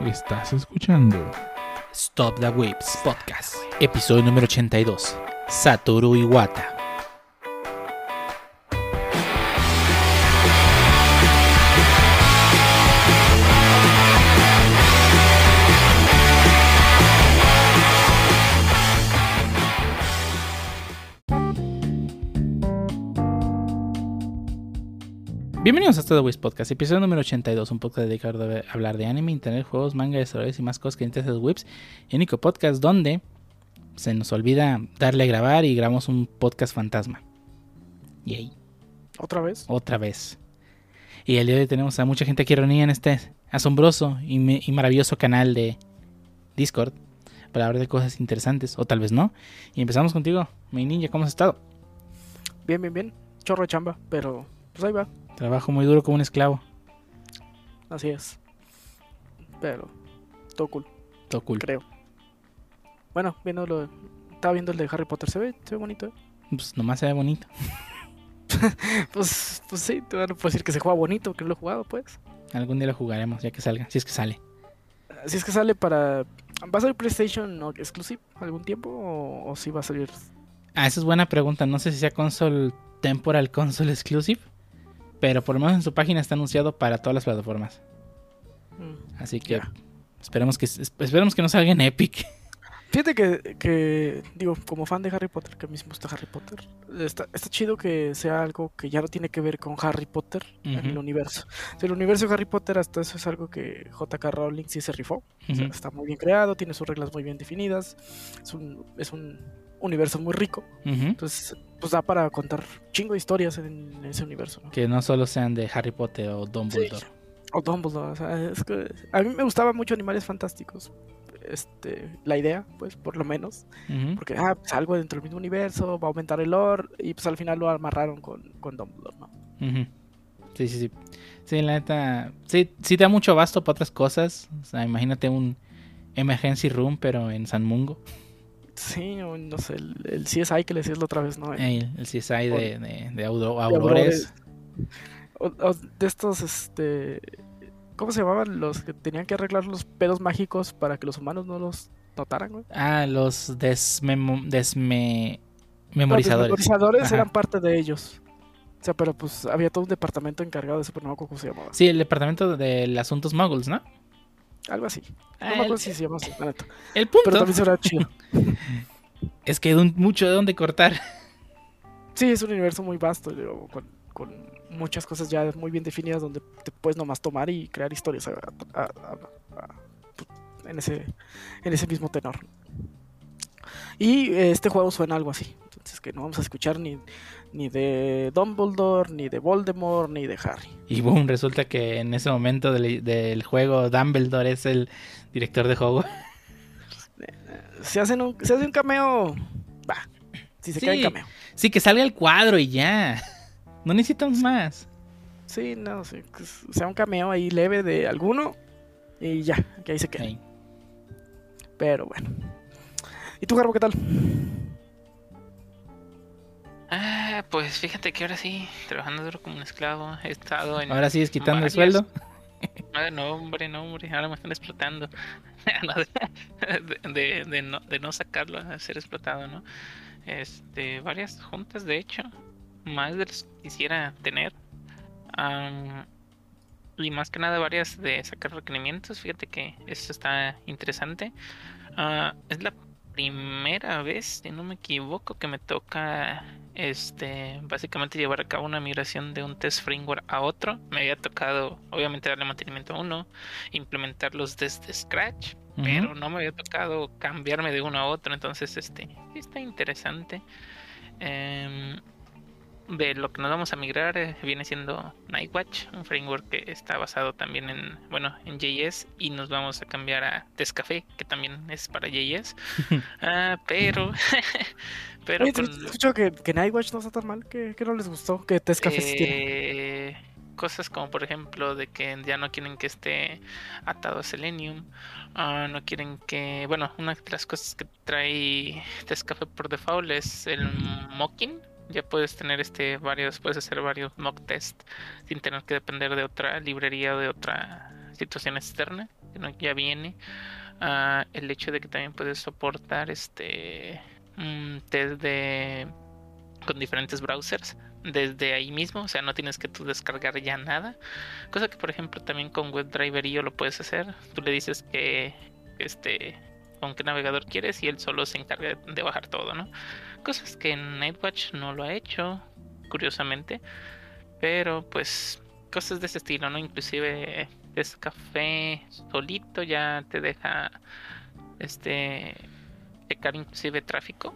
Estás escuchando Stop the Whips Podcast, episodio número 82. Satoru Iwata. Bienvenidos a Stop the Whips Podcast, episodio número 82, un podcast dedicado a hablar de anime, internet, juegos, manga, desarrollos y más cosas que interesan Whips. El único podcast donde se nos olvida darle a grabar y grabamos un podcast fantasma. Yay. ¿Otra vez? Otra vez. Y el día de hoy tenemos a mucha gente aquí reunida en este asombroso y, me- y maravilloso canal de Discord para hablar de cosas interesantes, o tal vez no. Y empezamos contigo, mi ninja, ¿cómo has estado? Bien, bien, bien. Chorro de chamba, pero pues ahí va. Trabajo muy duro como un esclavo. Así es. Pero todo cool, Todo cool. creo. Bueno, viendo lo estaba viendo el de Harry Potter, se ve, se ve bonito. ¿eh? Pues nomás se ve bonito. Pues, pues sí, te van a decir que se juega bonito, que no lo he jugado, pues. Algún día lo jugaremos, ya que salga, si es que sale. Si es que sale para. ¿Va a salir PlayStation no, Exclusive algún tiempo o, o si va a salir? Ah, esa es buena pregunta. No sé si sea console temporal, console exclusive. Pero por lo menos en su página está anunciado para todas las plataformas. Mm. Así que esperemos que esperemos que no salga en Epic. Fíjate que, que, digo, como fan de Harry Potter, que a mí me gusta Harry Potter, está, está chido que sea algo que ya no tiene que ver con Harry Potter en el universo. O sea, el universo de Harry Potter hasta eso es algo que JK Rowling sí se rifó. O sea, está muy bien creado, tiene sus reglas muy bien definidas, es un, es un universo muy rico. Entonces, pues da para contar chingo de historias en, ese universo. ¿no? Que no solo sean de Harry Potter o Dumbledore. O Dumbledore, o sea, es que a mí me gustaba mucho Animales Fantásticos. Este, la idea, pues, por lo menos. Porque, ah, pues algo dentro del mismo universo, va a aumentar el lore, y pues al final lo amarraron con, con Dumbledore, ¿no? Sí, sí, sí. Sí, la neta. Sí, sí da mucho abasto para otras cosas. O sea, imagínate un Emergency Room, pero en San Mungo. Sí, o no sé, el, el CSI que le decías la otra vez, ¿no? El- El, CSI de, de, de Auro- de Aurores. O, o de estos, este... ¿Cómo se llamaban los que tenían que arreglar los pedos mágicos para que los humanos no los notaran, güey? Ah, los desmemo- desme... Los memorizadores. Ajá. eran parte de ellos. O sea, pero pues había todo un departamento encargado de eso, pero no me acuerdo cómo se llamaba. Sí, el departamento de asuntos muggles, ¿no? Algo así. No Ah, me acuerdo el, si se llama así, el punto Pero también se verá chido. es que hay mucho de dónde cortar. Sí, es un universo muy vasto, digo, con, con muchas cosas ya muy bien definidas donde te puedes nomás tomar y crear historias a- a- a- a- en, ese, en ese mismo tenor. Y este juego suena algo así. Entonces que no vamos a escuchar ni, ni de Dumbledore, ni de Voldemort, ni de Harry. Y boom, resulta que en ese momento del, del juego Dumbledore es el director de juego. Si hacen un, si hacen un cameo, va. Si se Sí. queda en cameo. Sí, que salga el cuadro y ya. No necesitamos más. Sí, no, sí, sea un cameo ahí leve de alguno y ya, que ahí se quede. Pero bueno. ¿Y tú, Garbo, qué tal? Ah, pues fíjate que ahora sí, trabajando duro como un esclavo, he estado en... Ahora sigues quitando el sueldo. Ah, no, hombre, no, hombre, ahora me están explotando. De, de- de no, de no sacarlo a ser explotado, ¿no? Este, varias juntas, de hecho, más de las que quisiera tener. Y más que nada varias de sacar requerimientos, fíjate que esto está interesante. Ah, es la primera vez, si no me equivoco, que me toca este básicamente llevar a cabo una migración de un test framework a otro. Me había tocado, obviamente, darle mantenimiento a uno, implementarlos desde scratch, pero no me había tocado cambiarme de uno a otro. Entonces, este está interesante. Em, de lo que nos vamos a migrar eh, viene siendo Nightwatch, un framework que está basado también en, bueno, en JS y nos vamos a cambiar a Tescafé, que también es para JS. Ah, pero pero Oye, con escucho que, que Nightwatch no está tan mal. ¿Qué, qué no les gustó? ¿Qué test cafés sí tiene? eh, cosas como por ejemplo de que ya no quieren que esté atado a Selenium, ah, no quieren que, bueno, una de las cosas que trae Tescafé por default es el mocking, ya puedes tener este varios, puedes hacer varios mock test sin tener que depender de otra librería o de otra situación externa, que no, ya viene. Ah, el hecho de que también puedes soportar este mm, desde con diferentes browsers desde ahí mismo, o sea, no tienes que tú descargar ya nada. Cosa que por ejemplo también con WebDriver yo lo puedes hacer. Tú le dices que este con qué navegador quieres y él solo se encarga de bajar todo, ¿no? Cosas que Nightwatch no lo ha hecho, curiosamente. Pero pues cosas de ese estilo, ¿no? Inclusive es café solito ya te deja este checar inclusive tráfico,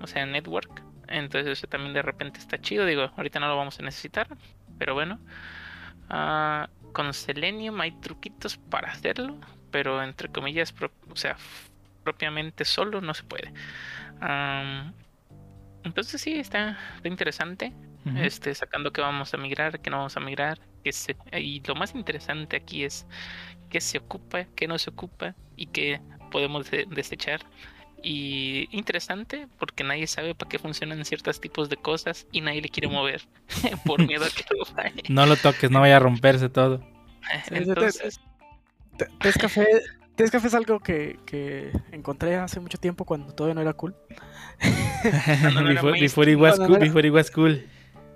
o sea, network entonces eso también de repente está chido. Digo, ahorita no lo vamos a necesitar. Pero bueno. Ah, con Selenium hay truquitos para hacerlo. Pero entre comillas, o sea, propiamente solo no se puede. Entonces sí, está, interesante. Este, sacando que vamos a migrar, que no vamos a migrar. Que se, y lo más interesante aquí es qué se ocupa, qué no se ocupa y qué podemos desechar y interesante porque nadie sabe para qué funcionan ciertos tipos de cosas y nadie le quiere mover por miedo a que lo falle. No lo toques, no vaya a romperse todo. Entonces, Tescafé, Café es algo que, que, encontré hace mucho tiempo cuando todavía no era cool. before, it was cool, before it was cool.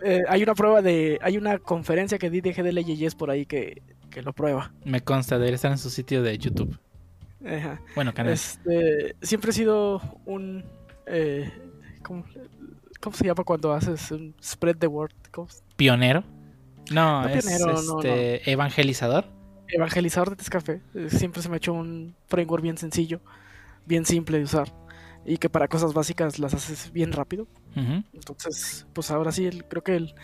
Eh, hay una prueba de. Hay una conferencia que di de GDL por ahí que, que lo prueba. Me consta, de estar en su sitio de YouTube. Bueno, canal. Este, siempre he sido un. Eh, ¿cómo, se llama cuando haces un spread the word? ¿Pionero? No, es este, evangelizador. Evangelizador de Tescafé. Eh, siempre se me ha hecho un framework bien sencillo, bien simple de usar. Y que para cosas básicas las haces bien rápido. Entonces, pues ahora sí, creo que el,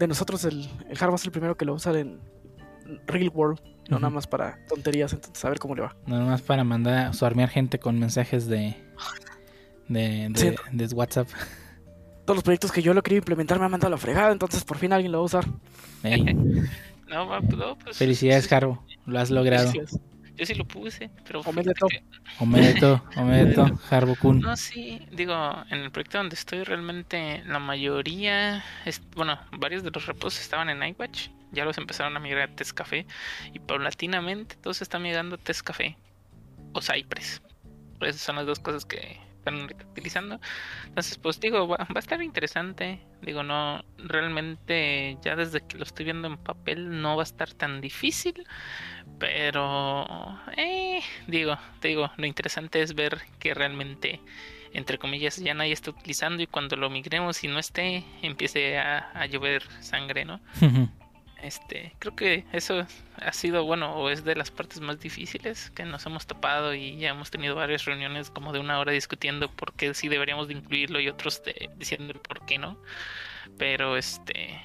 de nosotros el, el Harvard es el primero que lo usa en Real World. No nada más para tonterías, entonces a ver cómo le va. No nada más para mandar, a gente con mensajes de, de, de, WhatsApp. Todos los proyectos que yo lo quería implementar me han mandado a la fregada, entonces por fin alguien lo va a usar. No, no, pues, Felicidades, Jaro, lo has logrado. Yo sí lo puse, pero... Omedeto. Omedeto, Omedeto, Kun. No, sí, digo, en el proyecto donde estoy realmente la mayoría, es, bueno, varios de los repos estaban en iWatch ya los empezaron a migrar a Test Café y paulatinamente todos están migrando a Test Café o Cypress. Esas son las dos cosas que están utilizando. Entonces, pues digo, va, a estar interesante. Digo, no, realmente ya desde que lo estoy viendo en papel no va a estar tan difícil. Pero, eh, digo, te digo, lo interesante es ver que realmente entre comillas, ya nadie está utilizando y cuando lo migremos y no esté, empiece a, a llover sangre, ¿no? Este, creo que eso ha sido bueno o es de las partes más difíciles que nos hemos topado y ya hemos tenido varias reuniones como de una hora discutiendo por qué sí deberíamos de incluirlo y otros diciendo por qué no. Pero este,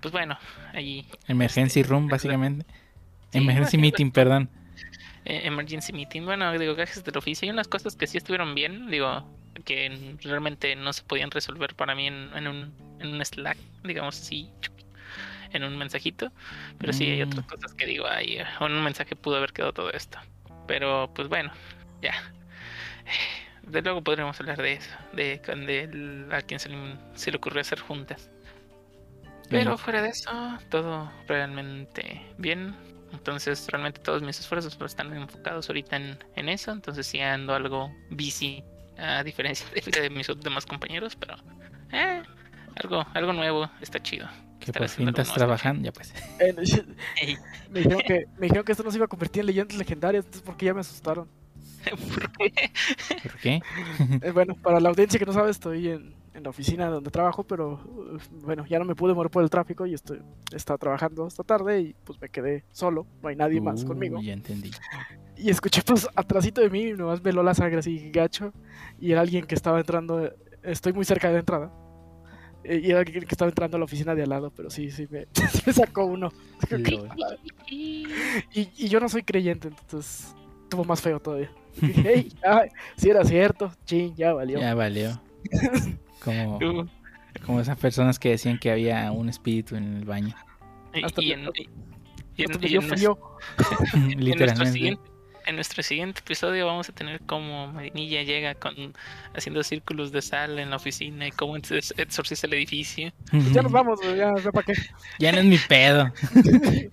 pues bueno, ahí. Emergency este, room básicamente. emergency meeting, perdón. Eh, emergency meeting, bueno, digo, gajes del oficio. Hay unas cosas que sí estuvieron bien, digo, que realmente no se podían resolver para mí en, en un, en un Slack, digamos así, en un mensajito. Pero sí hay otras mm. cosas que digo, ahí en un mensaje pudo haber quedado todo esto. Pero pues bueno, ya. De luego podremos hablar de eso, de, de a quien se le, ocurrió hacer juntas. Pero fuera de eso, todo realmente bien. Entonces, realmente todos mis esfuerzos están enfocados ahorita en, en eso. Entonces, sí ando algo busy, a diferencia de, mis demás compañeros. Pero, eh, algo, algo nuevo está chido. Que por fin estás trabajando, ya pues. me, dijeron que, me dijeron que esto no se iba a convertir en leyendas legendarias, entonces porque ya me asustaron. ¿Por qué? ¿Por qué? Eh, bueno, para la audiencia que no sabe, estoy en, en, la oficina donde trabajo, pero bueno, ya no me pude mover por el tráfico y estoy estaba trabajando esta tarde y pues me quedé solo, no hay nadie más conmigo. Ya entendí. Y escuché pues atrásito de mí, nomás me la sangre así gacho y era alguien que estaba entrando, estoy muy cerca de la entrada eh, y era que estaba entrando a la oficina de al lado, pero sí, sí, me, sacó uno. y, y, yo no soy creyente, entonces tuvo más feo todavía. hey, sí era cierto, ching, ya valió. Ya valió. Como, como esas personas que decían que había un espíritu en el baño. Hasta y, en, y, en, y, Literalmente. En nuestro, siguiente, en nuestro siguiente episodio vamos a tener como Medinilla llega con haciendo círculos de sal en la oficina y cómo exorciza el edificio. Pues ya nos vamos, ya, ya para qué. Ya no es mi pedo.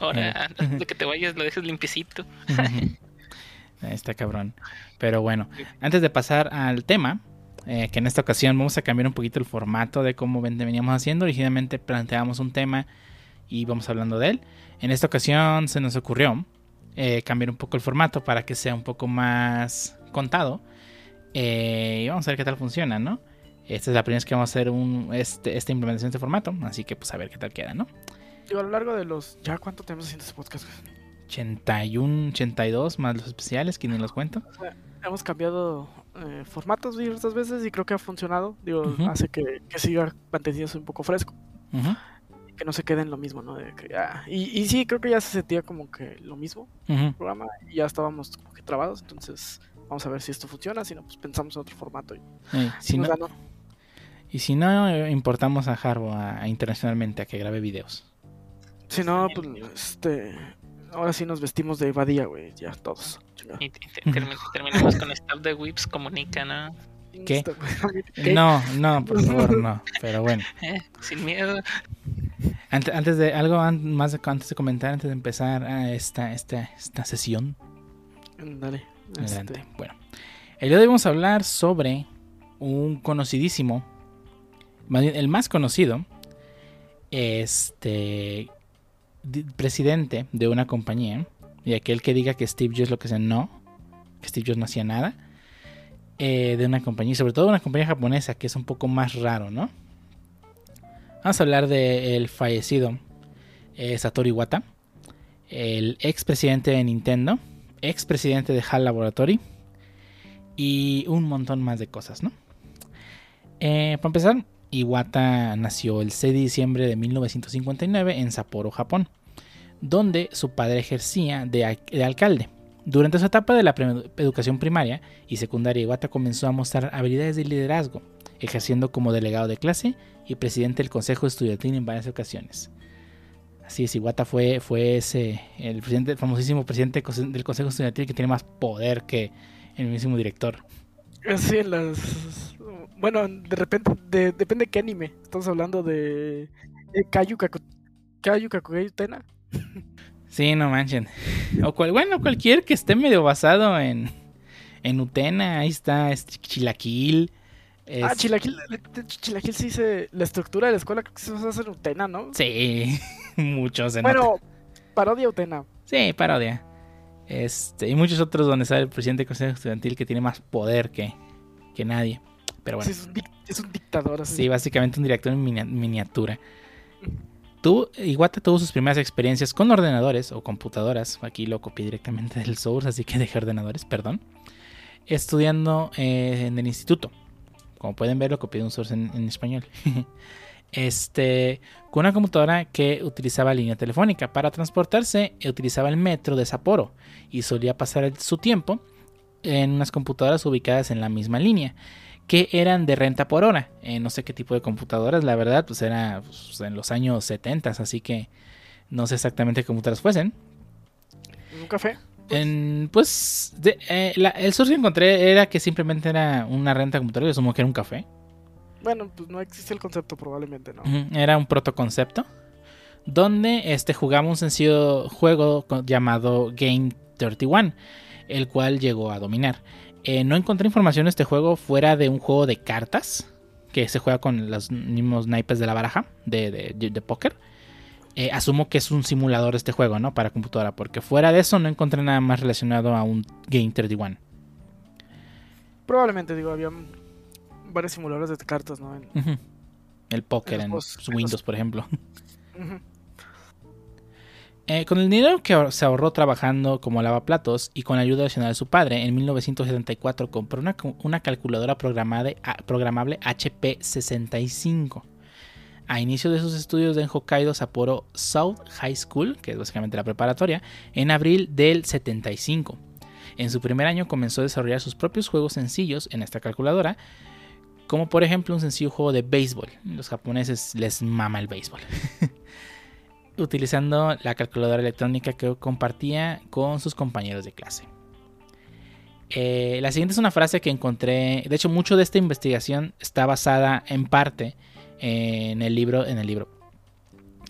Ahora, antes de que te vayas, lo dejes limpiecito. Ahí Está cabrón. Pero bueno, antes de pasar al tema, eh, que en esta ocasión vamos a cambiar un poquito el formato de cómo ven- veníamos haciendo. Originalmente planteábamos un tema y vamos hablando de él. En esta ocasión se nos ocurrió eh, cambiar un poco el formato para que sea un poco más contado. Eh, y vamos a ver qué tal funciona, ¿no? Esta es la primera vez que vamos a hacer un, este, esta implementación de este formato, así que pues a ver qué tal queda, ¿no? Digo, a lo largo de los. ¿Ya cuánto tenemos haciendo este podcast? güey? 81, 82 más los especiales, que ni los cuento. Hemos cambiado eh, formatos diversas veces y creo que ha funcionado. Digo, Ujú. hace que, que siga manteniéndose un poco fresco. Ujú, Que no se quede en lo mismo, ¿no? De que, ah, y, y sí, creo que ya se sentía como que lo mismo el programa y ya estábamos como que trabados. Entonces, vamos a ver si esto funciona. Si no, pues pensamos en otro formato. Y, Eh, si no, ganó. y si no, eh, importamos a Harbo a, a internacionalmente a que grabe videos. Si no, pues este. Ahora sí nos vestimos de Badía, güey. Ya todos. Y, y te- termi- terminamos con Staff de Whips comunica, ¿no? ¿Qué? ¿Qué? No, no, por favor, no. Pero bueno, Eh, sin miedo. antes, antes de algo más de- antes de comentar, antes de empezar a esta, esta, esta sesión, Dale. adelante. Este, Bueno, el día de hoy vamos a hablar sobre un conocidísimo, más bien el más conocido, este presidente de una compañía y aquel que diga que Steve Jobs lo que sea no, que Steve Jobs no hacía nada eh, de una compañía, sobre todo una compañía japonesa que es un poco más raro, ¿no? Vamos a hablar del fallecido eh, Satoru Iwata, el expresidente de Nintendo, expresidente de HAL Laboratory y un montón más de cosas, ¿no? Eh, para empezar, Iwata nació el 6 de diciembre de 1959 en Sapporo, Japón, donde su padre ejercía de alcalde. Durante su etapa de la educación primaria y secundaria, Iwata comenzó a mostrar habilidades de liderazgo, ejerciendo como delegado de clase y presidente del consejo estudiantil en varias ocasiones. Así es, Iwata fue, fue ese, el, famosísimo presidente del consejo estudiantil que tiene más poder que el mismo director. Sí, las. Bueno, de repente, de- depende de qué anime. Estamos hablando de. de Kayu. Sí, no manchen. O cual, bueno, cualquier que esté medio basado en, en Utena, ahí está este Chilaquil. Ah, es- Chilaquil. Chilaquil sí dice. La estructura de la escuela creo que se hace en Utena, ¿no? Sí, muchos. se. Bueno, parodia Utena. Sí, parodia. Este, y muchos otros donde sale el presidente del consejo estudiantil que tiene más poder que, que nadie. Pero bueno. Sí, es, un dic- es un dictador así. Sí, básicamente un director en minia- miniatura. Tuvo- tuvo sus primeras experiencias con ordenadores o computadoras. Aquí lo copié directamente del source, así que dejé ordenadores, perdón. Estudiando eh, en el instituto. Como pueden ver, lo copié de un source en, español. este, con una computadora que utilizaba línea telefónica. Para transportarse, utilizaba el metro de Sapporo y solía pasar su tiempo en unas computadoras ubicadas en la misma línea que eran de renta por hora. Eh, no sé qué tipo de computadoras, la verdad, pues era pues, en los años 70, así que no sé exactamente qué computadoras fuesen. Un café. En, pues de- eh, la- el source que encontré era que simplemente era una renta computadora, yo asumo que era un café. Bueno, pues no existe el concepto, probablemente, ¿no? Era un protoconcepto. Donde este, jugaba un sencillo juego llamado Game 31, el cual llegó a dominar. Eh, no encontré información de este juego fuera de un juego de cartas que se juega con los mismos naipes de la baraja de, de, de póker. Eh, asumo que es un simulador de este juego, ¿no? Para computadora, porque fuera de eso no encontré nada más relacionado a un Game 31. Probablemente, digo, había varios simuladores de cartas, ¿no? En-. El póker En en los- en Windows, los- por ejemplo. Eh, con el dinero que se ahorró trabajando como lavaplatos y con la ayuda adicional de su padre, en 1974 compró una, calculadora programable HP65. A inicio de sus estudios en Hokkaido Sapporo South High School, que es básicamente la preparatoria, en abril del 75. En su primer año comenzó a desarrollar sus propios juegos sencillos en esta calculadora, como por ejemplo un sencillo juego de béisbol. Los japoneses les mama el béisbol. utilizando la calculadora electrónica que compartía con sus compañeros de clase. Eh, la siguiente es una frase que encontré, de hecho mucho de esta investigación está basada en parte en el libro, en el libro,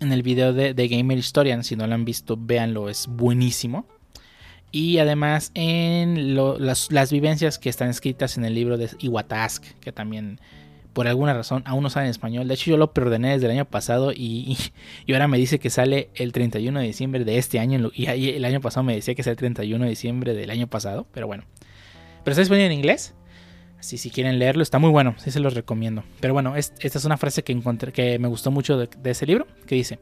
en el video de, Gamer Historian, si no lo han visto, véanlo, es buenísimo. Y además en las, vivencias que están escritas en el libro de Iwatask, que también por alguna razón aún no sale en español. De hecho yo lo preordené desde el año pasado y, ahora me dice que sale el 31 de diciembre de este año. Y el año pasado me decía que es el 31 de diciembre del año pasado, pero bueno. Pero está disponible en inglés. Así si quieren leerlo, está muy bueno, sí se los recomiendo. Pero bueno, esta es una frase que encontré que me gustó mucho de, ese libro, que dice: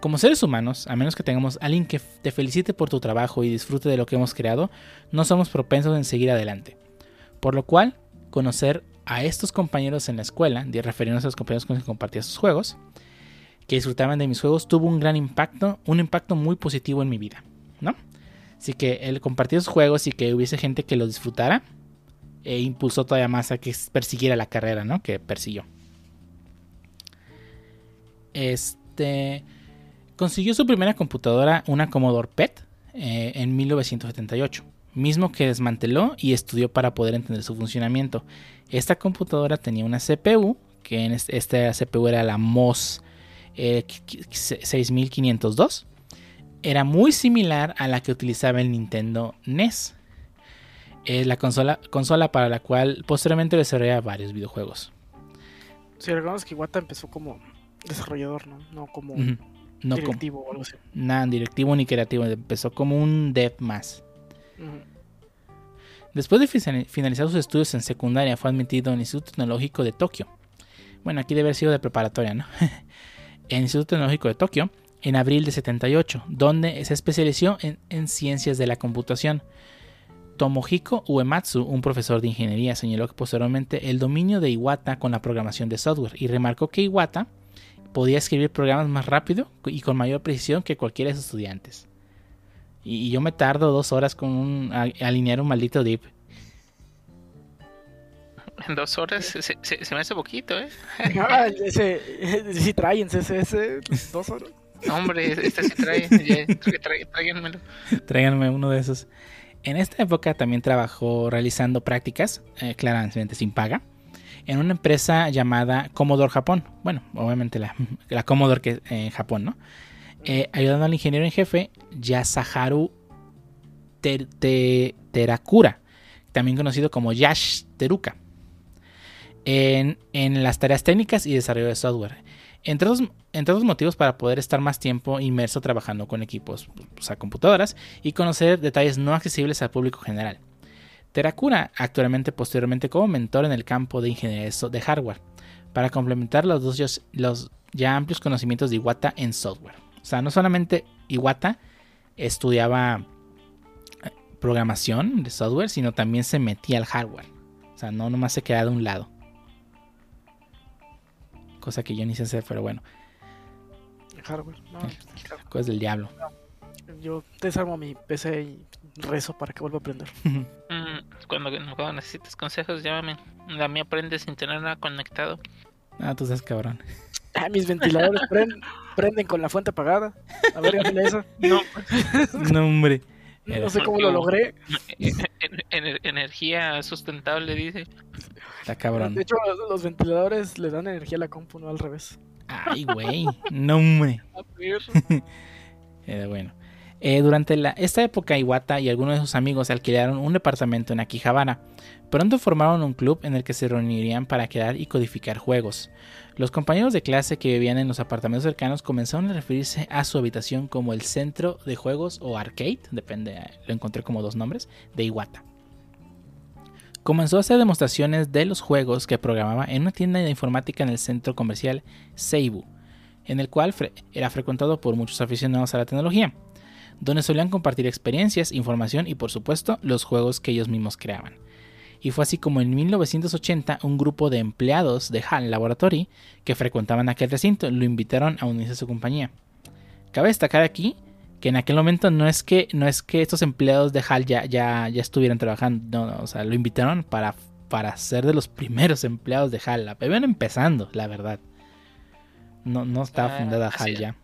Como seres humanos, a menos que tengamos alguien que te felicite por tu trabajo y disfrute de lo que hemos creado, no somos propensos en seguir adelante. Por lo cual, conocer a estos compañeros en la escuela, de refiriéndose a los compañeros con los que compartía sus juegos, que disfrutaban de mis juegos, tuvo un gran impacto, un impacto muy positivo en mi vida, ¿no? Así que el compartir sus juegos y que hubiese gente que los disfrutara, e impulsó todavía más a que persiguiera la carrera, ¿no? Que persiguió. Este consiguió su primera computadora, una Commodore PET, eh, en 1978, mismo que desmanteló y estudió para poder entender su funcionamiento. Esta computadora tenía una CPU, que en esta CPU era la MOS 6502. Eh, era muy similar a la que utilizaba el Nintendo NES es la consola, consola para la cual posteriormente desarrolla varios videojuegos. Si recordamos que Iwata empezó como desarrollador, ¿no? No como directivo o algo así. Nada, directivo ni creativo, empezó como un dev más. Después de finalizar sus estudios en secundaria, fue admitido en el Instituto Tecnológico de Tokio. Bueno, aquí debe haber sido de preparatoria, ¿no? en el Instituto Tecnológico de Tokio, en abril de 78, donde se especializó en ciencias de la computación. Tomohiko Uematsu, un profesor de ingeniería, señaló que posteriormente el dominio de Iwata con la programación de software y remarcó que Iwata podía escribir programas más rápido y con mayor precisión que cualquiera de sus estudiantes. Y, yo me tardo dos horas con un, alinear un maldito dip. En dos horas se, me hace poquito, ¿eh? Ah, ese, sí, ese, dos horas. Hombre, este sí trae. tráiganmelo. Tráiganme uno de esos. En esta época también trabajó realizando prácticas, eh, claramente sin paga, en una empresa llamada Commodore Japón. Bueno, obviamente la, la Commodore que en Japón, ¿no? Eh, ayudando al ingeniero en jefe Yasaharu Terakura, también conocido como Yash Teruka, en, las tareas técnicas y desarrollo de software. Entre otros, motivos para poder estar más tiempo inmerso trabajando con equipos, o sea, computadoras, y conocer detalles no accesibles al público general. Terakura actualmente posteriormente como mentor en el campo de ingeniería de hardware, para complementar los ya amplios conocimientos de Iwata en software. O sea, no solamente Iwata estudiaba eh, programación de software, sino también se metía al hardware. O sea, no nomás se quedaba de un lado cosa que yo ni sé hacer, pero bueno. Hardware, no. Cosas del diablo. Yo desarmo mi PC y rezo para que vuelva a aprender. Mm, cuando, cuando necesites consejos, llámame. La mía prende sin tener nada conectado. Ah, tú sabes cabrón. Ah, mis ventiladores prenden, con la fuente apagada. A ver, eso. No, no hombre. No sé cómo lo logré. energía sustentable, dice. Está cabrón. De hecho, los ventiladores le dan energía a la compu, no al revés. Ay, güey. No, hombre. bueno. Eh, durante esta época, Iwata y algunos de sus amigos alquilaron un departamento en Akihabara. Pronto formaron un club en el que se reunirían para crear y codificar juegos. Los compañeros de clase que vivían en los apartamentos cercanos comenzaron a referirse a su habitación como el centro de juegos o arcade, depende, lo encontré como dos nombres, de Iwata. Comenzó a hacer demostraciones de los juegos que programaba en una tienda de informática en el centro comercial Seibu, en el cual era frecuentado por muchos aficionados a la tecnología, donde solían compartir experiencias, información y por supuesto los juegos que ellos mismos creaban y fue así como en 1980 un grupo de empleados de HAL Laboratory que frecuentaban aquel recinto lo invitaron a unirse a su compañía. Cabe destacar aquí que en aquel momento no es que, no es que estos empleados de HAL ya, ya, ya estuvieran trabajando, no, o sea, lo invitaron para, para ser de los primeros empleados de HAL. Iban empezando, la verdad. No, no estaba ah, fundada HAL ya.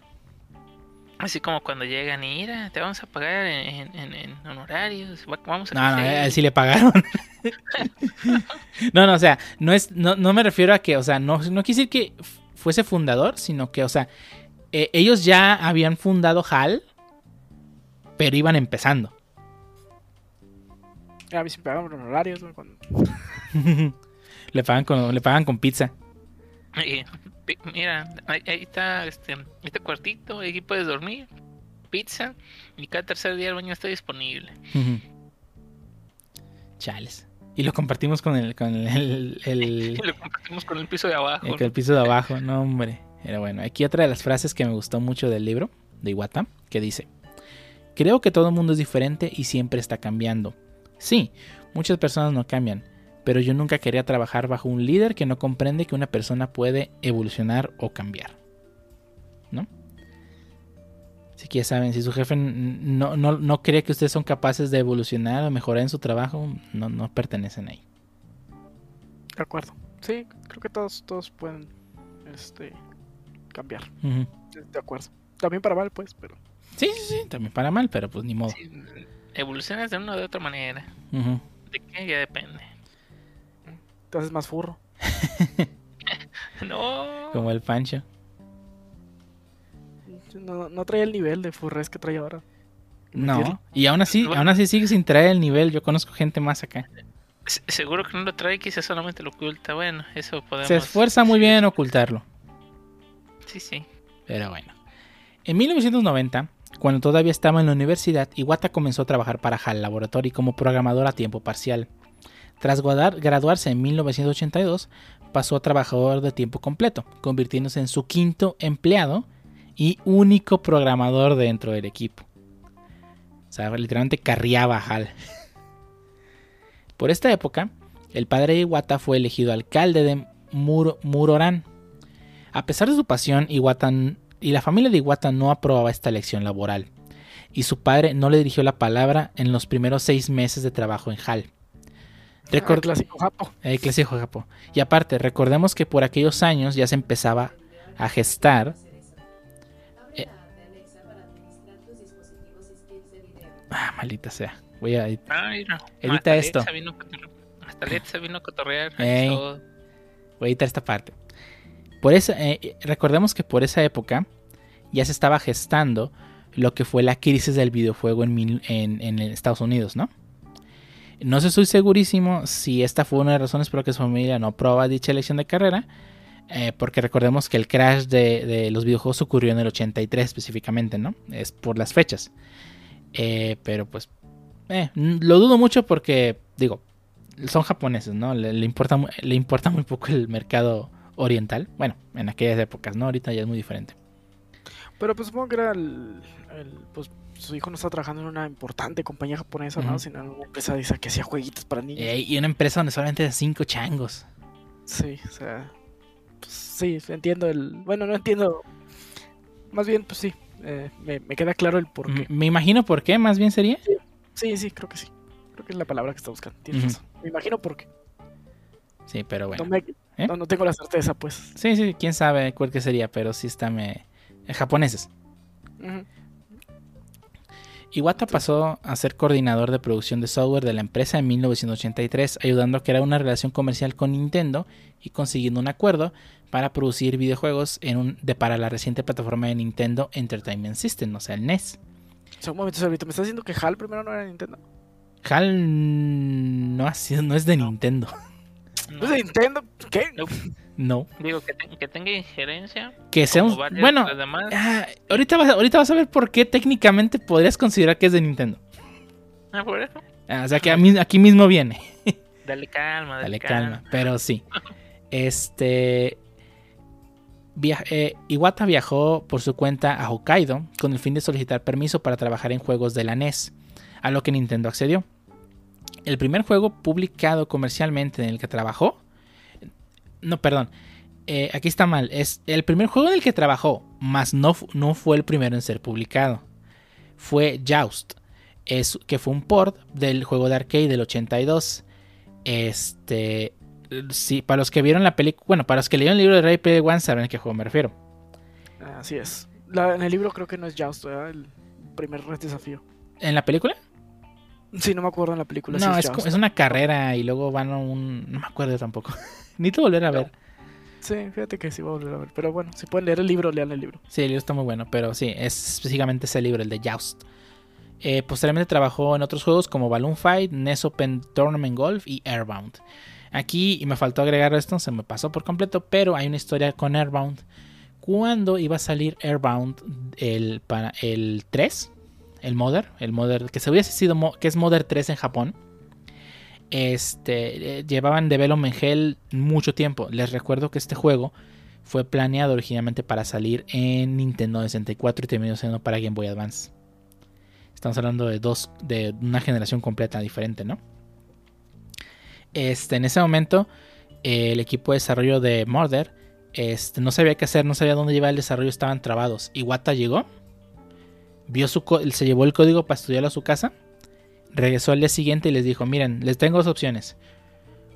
Así como cuando llegan y mira, te vamos a pagar en, en, en honorarios, va- vamos a No, no, crecer". a él sí le pagaron. no, no, o sea, no es, no, no me refiero a que, o sea, no, no quise decir que fuese fundador, sino que, o sea, eh, ellos ya habían fundado HAL, pero iban empezando. A mí sí me pagaban honorarios, cuando- le pagan con, le pagan con pizza. Pi- mira, ahí, ahí está este, este cuartito, aquí puedes dormir, pizza, y cada tercer día el baño está disponible. Chales. Y lo compartimos con el, con el, el- lo compartimos con el piso de abajo. el piso de abajo. No, hombre. Pero bueno, aquí otra de las frases que me gustó mucho del libro de Iwata, que dice, creo que todo el mundo es diferente y siempre está cambiando. Sí, muchas personas no cambian, pero yo nunca quería trabajar bajo un líder que no comprende que una persona puede evolucionar o cambiar. ¿No? Así que ya saben, si su jefe no, no, no cree que ustedes son capaces de evolucionar o mejorar en su trabajo, no, no pertenecen ahí. De acuerdo. Sí, creo que todos, todos pueden este, cambiar. De acuerdo. También para mal, pues, pero. Sí, sí, sí, también para mal, pero pues ni modo. Sí, evolucionas de una o de otra manera. ¿De qué? Ya depende. Te haces más furro. No. Como el Pancho. No, no traía el nivel de furres que trae ahora. No, Mentir. y aún así, aún así sigue sin traer el nivel. Yo conozco gente más acá. Se- Seguro que no lo trae, quizás solamente lo oculta. Bueno, eso podemos. Se esfuerza muy bien en ocultarlo. Sí, sí. Pero bueno. En 1990, cuando todavía estaba en la universidad, Iwata comenzó a trabajar para HAL Laboratory como programador a tiempo parcial. Tras graduarse en 1982, pasó a trabajador de tiempo completo, convirtiéndose en su quinto empleado y único programador dentro del equipo. O sea, literalmente carriaba a HAL. Por esta época, el padre de Iwata fue elegido alcalde de Muro- Muroran. A pesar de su pasión, Iwata y la familia de Iwata no aprobaba esta elección laboral, y su padre no le dirigió la palabra en los primeros seis meses de trabajo en HAL. Recor- Ah, clásico Japo. el clásico Japón. Y aparte, recordemos que por aquellos años ya se empezaba a gestar. eh, ah, maldita sea. Voy a. Ah, mira. Edita Hasta esto. Alexa vino a cotor- Hasta Alexa vino a cotorrear. Todo. Voy a editar esta parte. Por esa, eh, recordemos que por esa época ya se estaba gestando lo que fue la crisis del videojuego en, mil- en- en Estados Unidos, ¿no? No estoy segurísimo si esta fue una de las razones por las que su familia no aprueba dicha elección de carrera, eh, porque recordemos que el crash de, los videojuegos ocurrió en el 83 específicamente, ¿no? Es por las fechas. Eh, pero pues, eh, lo dudo mucho porque, digo, son japoneses, ¿no? Le, importa, le importa muy poco el mercado oriental. Bueno, en aquellas épocas, ¿no? Ahorita ya es muy diferente. Pero pues supongo que era el, el- Pues su hijo no está trabajando en una importante compañía japonesa, ¿no? Sino en una empresa esa que hacía jueguitos para niños. Eh, y una empresa donde solamente hay cinco changos. Sí, o sea. Pues, sí, entiendo el. Bueno, no entiendo. Más bien, pues sí. eh, me, me queda claro el por qué. M- Me imagino por qué, más bien sería. Sí, sí, creo que sí. Creo que es la palabra que está buscando. Tienes razón. Me imagino por qué. Sí, pero bueno. No, me- ¿Eh? no, no tengo la certeza, pues. Sí, sí, quién sabe cuál que sería, pero sí está me... eh, japoneses. Ujú. Iwata pasó a ser coordinador de producción de software de la empresa en 1983, ayudando a crear una relación comercial con Nintendo y consiguiendo un acuerdo para producir videojuegos en un, de, para la reciente plataforma de Nintendo Entertainment System, o sea, el NES. O sea, un momento, ahorita me estás diciendo que HAL primero no era Nintendo. HAL no, ha sido, no es de Nintendo. No, ¿No es de Nintendo? ¿Qué? no, No. digo que, te- que tenga injerencia. Que sea un... Bueno, ah, ahorita, vas, ahorita vas a ver por qué técnicamente podrías considerar que es de Nintendo. Ah, por eso. Ah, o sea, que a mí- aquí mismo viene. Dale calma, dale, Dale calma, pero sí. Este. via- eh, Iwata viajó por su cuenta a Hokkaido con el fin de solicitar permiso para trabajar en juegos de la NES, a lo que Nintendo accedió. El primer juego publicado comercialmente en el que trabajó. No, perdón. eh, aquí está mal. Es el primer juego en el que trabajó, más no, no fue el primero en ser publicado. Fue Joust, es, que fue un port del juego de arcade del 82. Este. Sí, para los que vieron la película. Bueno, para los que leyeron el libro de Ray Player One saben a qué juego me refiero. Así es. La- en el libro creo que no es Joust, ¿verdad? El primer desafío. ¿En la película? Sí, no me acuerdo en la película. No, es, es una carrera y luego van a un... No me acuerdo tampoco. Necesito volver a ver. Sí, fíjate que sí voy a volver a ver. Pero bueno, si pueden leer el libro, lean el libro. Sí, el libro está muy bueno, pero sí, es específicamente ese libro, el de Joust. Eh, posteriormente trabajó en otros juegos como Balloon Fight, NES Open Tournament Golf y Airbound. Aquí, y me faltó agregar esto, se me pasó por completo, pero hay una historia con Airbound. Cuando iba a salir Airbound el, para el 3, el Mother, el Mother que se hubiese sido, que es Mother 3 en Japón, este, eh, llevaban Development Hell mucho tiempo. Les recuerdo que este juego fue planeado originalmente para salir en Nintendo 64 y terminó siendo para Game Boy Advance. Estamos hablando de dos, de una generación completa diferente, ¿no? Este, en ese momento, el equipo de desarrollo de Murder este, no sabía qué hacer, no sabía dónde llevar el desarrollo, estaban trabados. Iwata llegó, vio su se llevó el código para estudiarlo a su casa, regresó al día siguiente y les dijo, miren, les tengo dos opciones.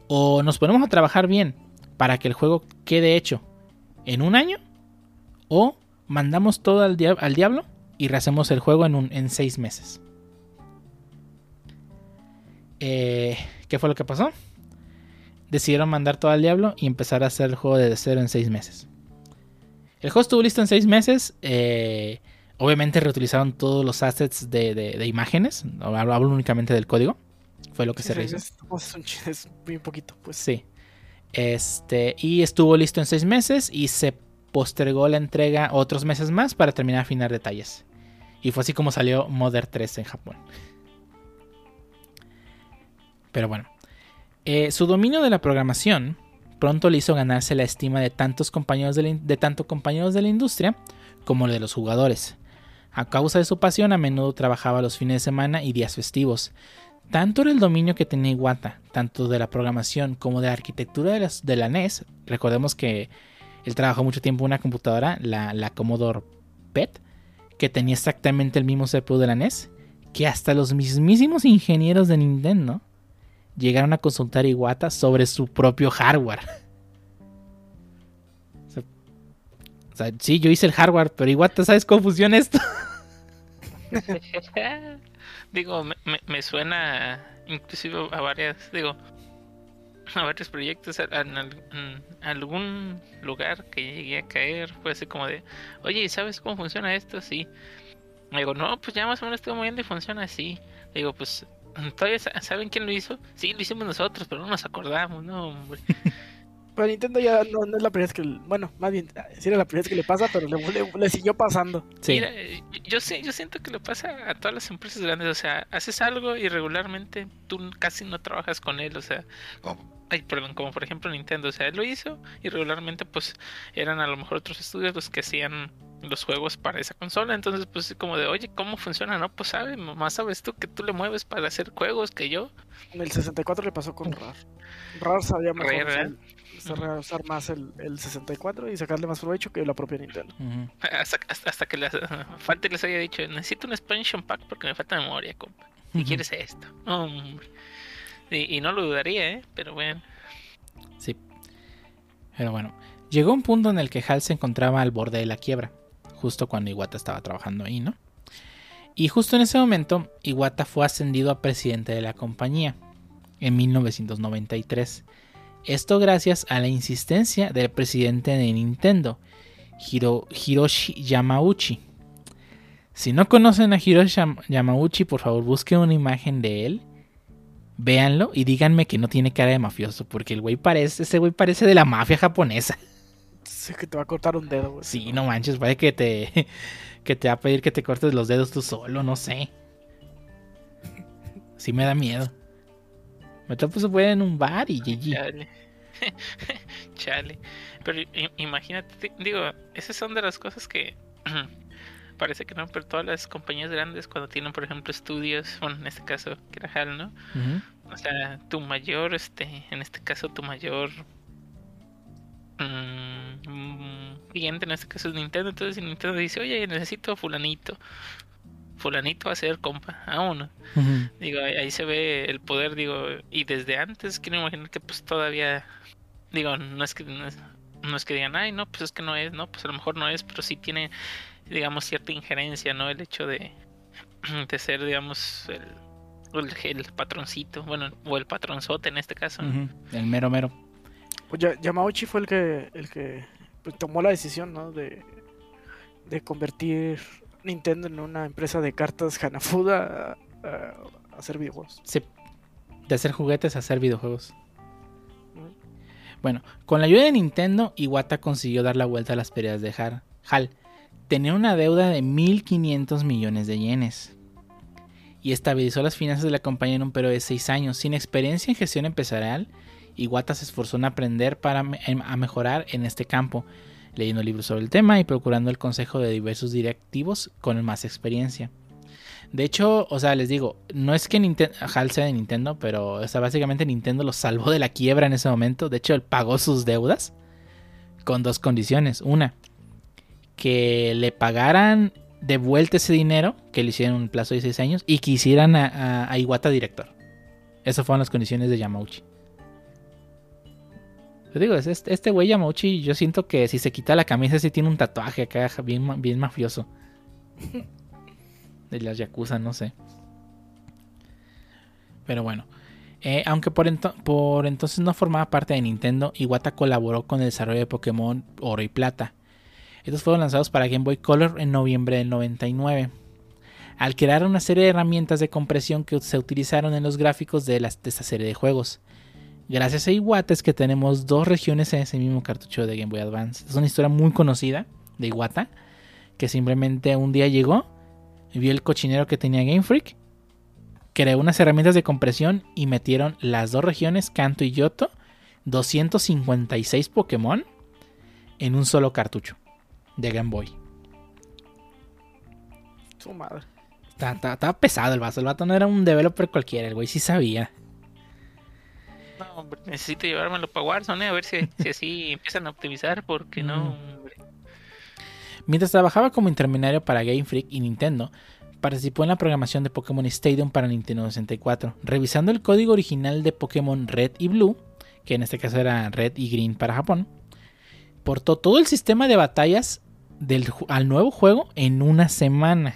O nos ponemos a trabajar bien para que el juego quede hecho en un año, o mandamos todo al, dia- al diablo y rehacemos el juego en, un, en seis meses. Eh, ¿Qué fue lo que pasó? Decidieron mandar todo al diablo y empezar a hacer el juego de cero en seis meses. El juego estuvo listo en seis meses. eh, obviamente reutilizaron todos los assets de, de- de imágenes. Hablo, hablo únicamente del código. Fue lo que Sí, se rehizo. es, muy poquito, pues. Sí. Este, y estuvo listo en seis meses y se postergó la entrega otros meses más para terminar a afinar detalles. Y fue así como salió Mother 3 en Japón. Pero bueno, eh, su dominio de la programación pronto le hizo ganarse la estima de tantos compañeros de, la de tanto compañeros de la industria como de los jugadores. A causa de su pasión, a menudo trabajaba los fines de semana y días festivos. Tanto era el dominio que tenía Iwata, tanto de la programación como de la arquitectura de, las- de la NES. Recordemos que él trabajó mucho tiempo en una computadora, la, Commodore PET, que tenía exactamente el mismo CPU de la NES, que hasta los mismísimos ingenieros de Nintendo llegaron a consultar a Iwata sobre su propio hardware. O sea, sí, yo hice el hardware, pero Iwata, ¿sabes cómo funciona esto? digo, me, me, suena inclusive a varias, digo, a varios proyectos, en, al- en algún lugar que llegué a caer, fue así como de, oye, ¿sabes cómo funciona esto? Sí. Digo, no, pues ya más o menos estoy moviendo y funciona así. Digo, pues, ¿todavía sa- saben quién lo hizo? Sí, lo hicimos nosotros, pero no nos acordamos, no, hombre. Pero Nintendo ya no, no es la primera vez que. Bueno, más bien, sí era la primera vez que le pasa, pero le, le- le siguió pasando. Sí, Mira, eh, yo sé, yo siento que le pasa a todas las empresas grandes, o sea, haces algo y regularmente tú casi no trabajas con él, o sea, como, ay, perdón, como por ejemplo Nintendo, o sea, él lo hizo y regularmente pues eran a lo mejor otros estudios los que hacían los juegos para esa consola, entonces pues como de, oye, ¿cómo funciona? No, pues sabe, más sabes tú que tú le mueves para hacer juegos que yo. En el 64 le pasó con RAR. RAR sabía mejor Rare, usar, ¿eh? usar- usar más el, el 64 y sacarle más provecho que la propia Nintendo. Hasta, hasta, hasta que les, falta les haya dicho, necesito un expansion pack porque me falta memoria, compa. Si quieres esto. Y, y no lo dudaría, ¿eh? Pero bueno. Sí. Pero bueno, llegó un punto en el que HAL se encontraba al borde de la quiebra, justo cuando Iwata estaba trabajando ahí, ¿no? Y justo en ese momento, Iwata fue ascendido a presidente de la compañía en 1993. Esto gracias a la insistencia del presidente de Nintendo, Hiro- Hiroshi Yamauchi. Si no conocen a Hiroshi Yam- Yamauchi, por favor busquen una imagen de él véanlo y díganme que no tiene cara de mafioso, porque el güey parece, ese güey parece de la mafia japonesa. Que te va a cortar un dedo, güey. Sí, no manches, parece que te, que te va a pedir que te cortes los dedos tú solo, no sé. Sí me da miedo. Me topo se puede en un bar y GG. Chale. Chale. Pero imagínate, digo, esas son de las cosas que parece que no, pero todas las compañías grandes cuando tienen, por ejemplo, estudios, bueno, en este caso, HAL, ¿no? O sea, tu mayor, este, en este caso, tu mayor cliente, en este caso es Nintendo. Entonces, Nintendo dice, oye, necesito a fulanito, fulanito va a ser compa, a uno. Digo, ahí, ahí se ve el poder, digo, y desde antes quiero imaginar que pues todavía, digo, no es que no es- no es que digan, ay, no, pues es que no es, no, pues a lo mejor no es, pero sí tiene, digamos, cierta injerencia, ¿no? El hecho de, de ser, digamos, el, el, patroncito, bueno, o el patronzote en este caso. El mero mero. Pues Yamauchi fue el que, el que pues, tomó la decisión, ¿no? De, de convertir Nintendo en una empresa de cartas Hanafuda a, hacer videojuegos. Sí, de hacer juguetes a hacer videojuegos. Bueno, con la ayuda de Nintendo, Iwata consiguió dar la vuelta a las pérdidas de HAL. Tenía una deuda de 1.500 millones de yenes. Y estabilizó las finanzas de la compañía en un periodo de 6 años. Sin experiencia en gestión empresarial, Iwata se esforzó en aprender para a mejorar en este campo, leyendo libros sobre el tema y procurando el consejo de diversos directivos con más experiencia. De hecho, o sea, les digo, no es que HAL sea de Nintendo, pero o básicamente Nintendo lo salvó de la quiebra en ese momento. De hecho, él pagó sus deudas con dos condiciones. Una, que le pagaran de vuelta ese dinero, que le hicieron un plazo de seis años, y que hicieran a, Iwata director. Esas fueron las condiciones de Yamauchi. Yo digo, este, este güey Yamauchi, yo siento que si se quita la camisa, sí tiene un tatuaje acá bien, bien mafioso. de las Yakuza, no sé. Pero bueno. Eh, aunque por, por, entonces no formaba parte de Nintendo, Iwata colaboró con el desarrollo de Pokémon Oro y Plata. Estos fueron lanzados para Game Boy Color en noviembre del 99. Al crear una serie de herramientas de compresión que se utilizaron en los gráficos de, de esta serie de juegos. Gracias a Iwata es que tenemos dos regiones en ese mismo cartucho de Game Boy Advance. Es una historia muy conocida de Iwata, que simplemente un día llegó vio el cochinero que tenía Game Freak, creó unas herramientas de compresión y metieron las dos regiones, Kanto y Yoto, 256 Pokémon en un solo cartucho de Game Boy. Su madre. Estaba, pesado el vaso. El vato no era un developer cualquiera, el güey sí sabía. No, hombre, necesito llevármelo para Warzone, a ver si, si así empiezan a optimizar, porque no, mm. hombre. Mientras trabajaba como intermediario para Game Freak y Nintendo, participó en la programación de Pokémon Stadium para Nintendo 64, revisando el código original de Pokémon Red y Blue, que en este caso era Red y Green para Japón. Portó todo el sistema de batallas del, al nuevo juego en una semana.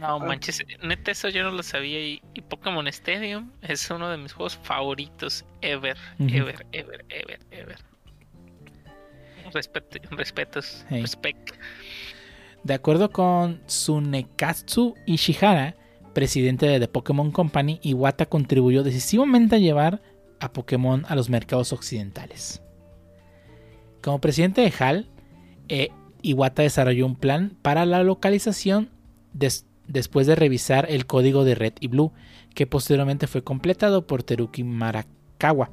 No manches, neta eso yo no lo sabía y, Pokémon Stadium es uno de mis juegos favoritos ever, ever, ever, ever, ever respetos. De acuerdo con Tsunekatsu Ishihara, presidente de The Pokémon Company, Iwata contribuyó decisivamente a llevar a Pokémon a los mercados occidentales. Como presidente de HAL, eh, Iwata desarrolló un plan para la localización después de revisar el código de Red y Blue, que posteriormente fue completado por Teruki Marakawa.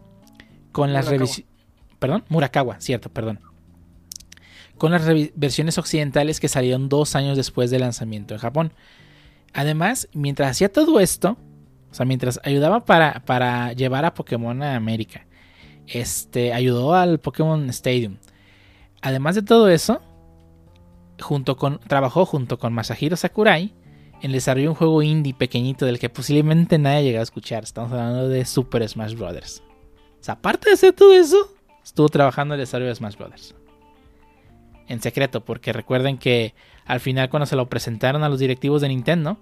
Con las revisiones. Perdón, Murakawa, cierto, perdón con las versiones occidentales que salieron dos años después del lanzamiento en Japón. Además, mientras hacía todo esto, o sea, mientras ayudaba para, para llevar a Pokémon a América, este, ayudó al Pokémon Stadium. Además de todo eso, junto con, trabajó junto con Masahiro Sakurai en el desarrollo de un juego indie pequeñito del que posiblemente nadie llegado a escuchar. Estamos hablando de Super Smash Bros. O sea, aparte de hacer todo eso, estuvo trabajando en el desarrollo de Smash Bros en secreto, porque recuerden que al final cuando se lo presentaron a los directivos de Nintendo,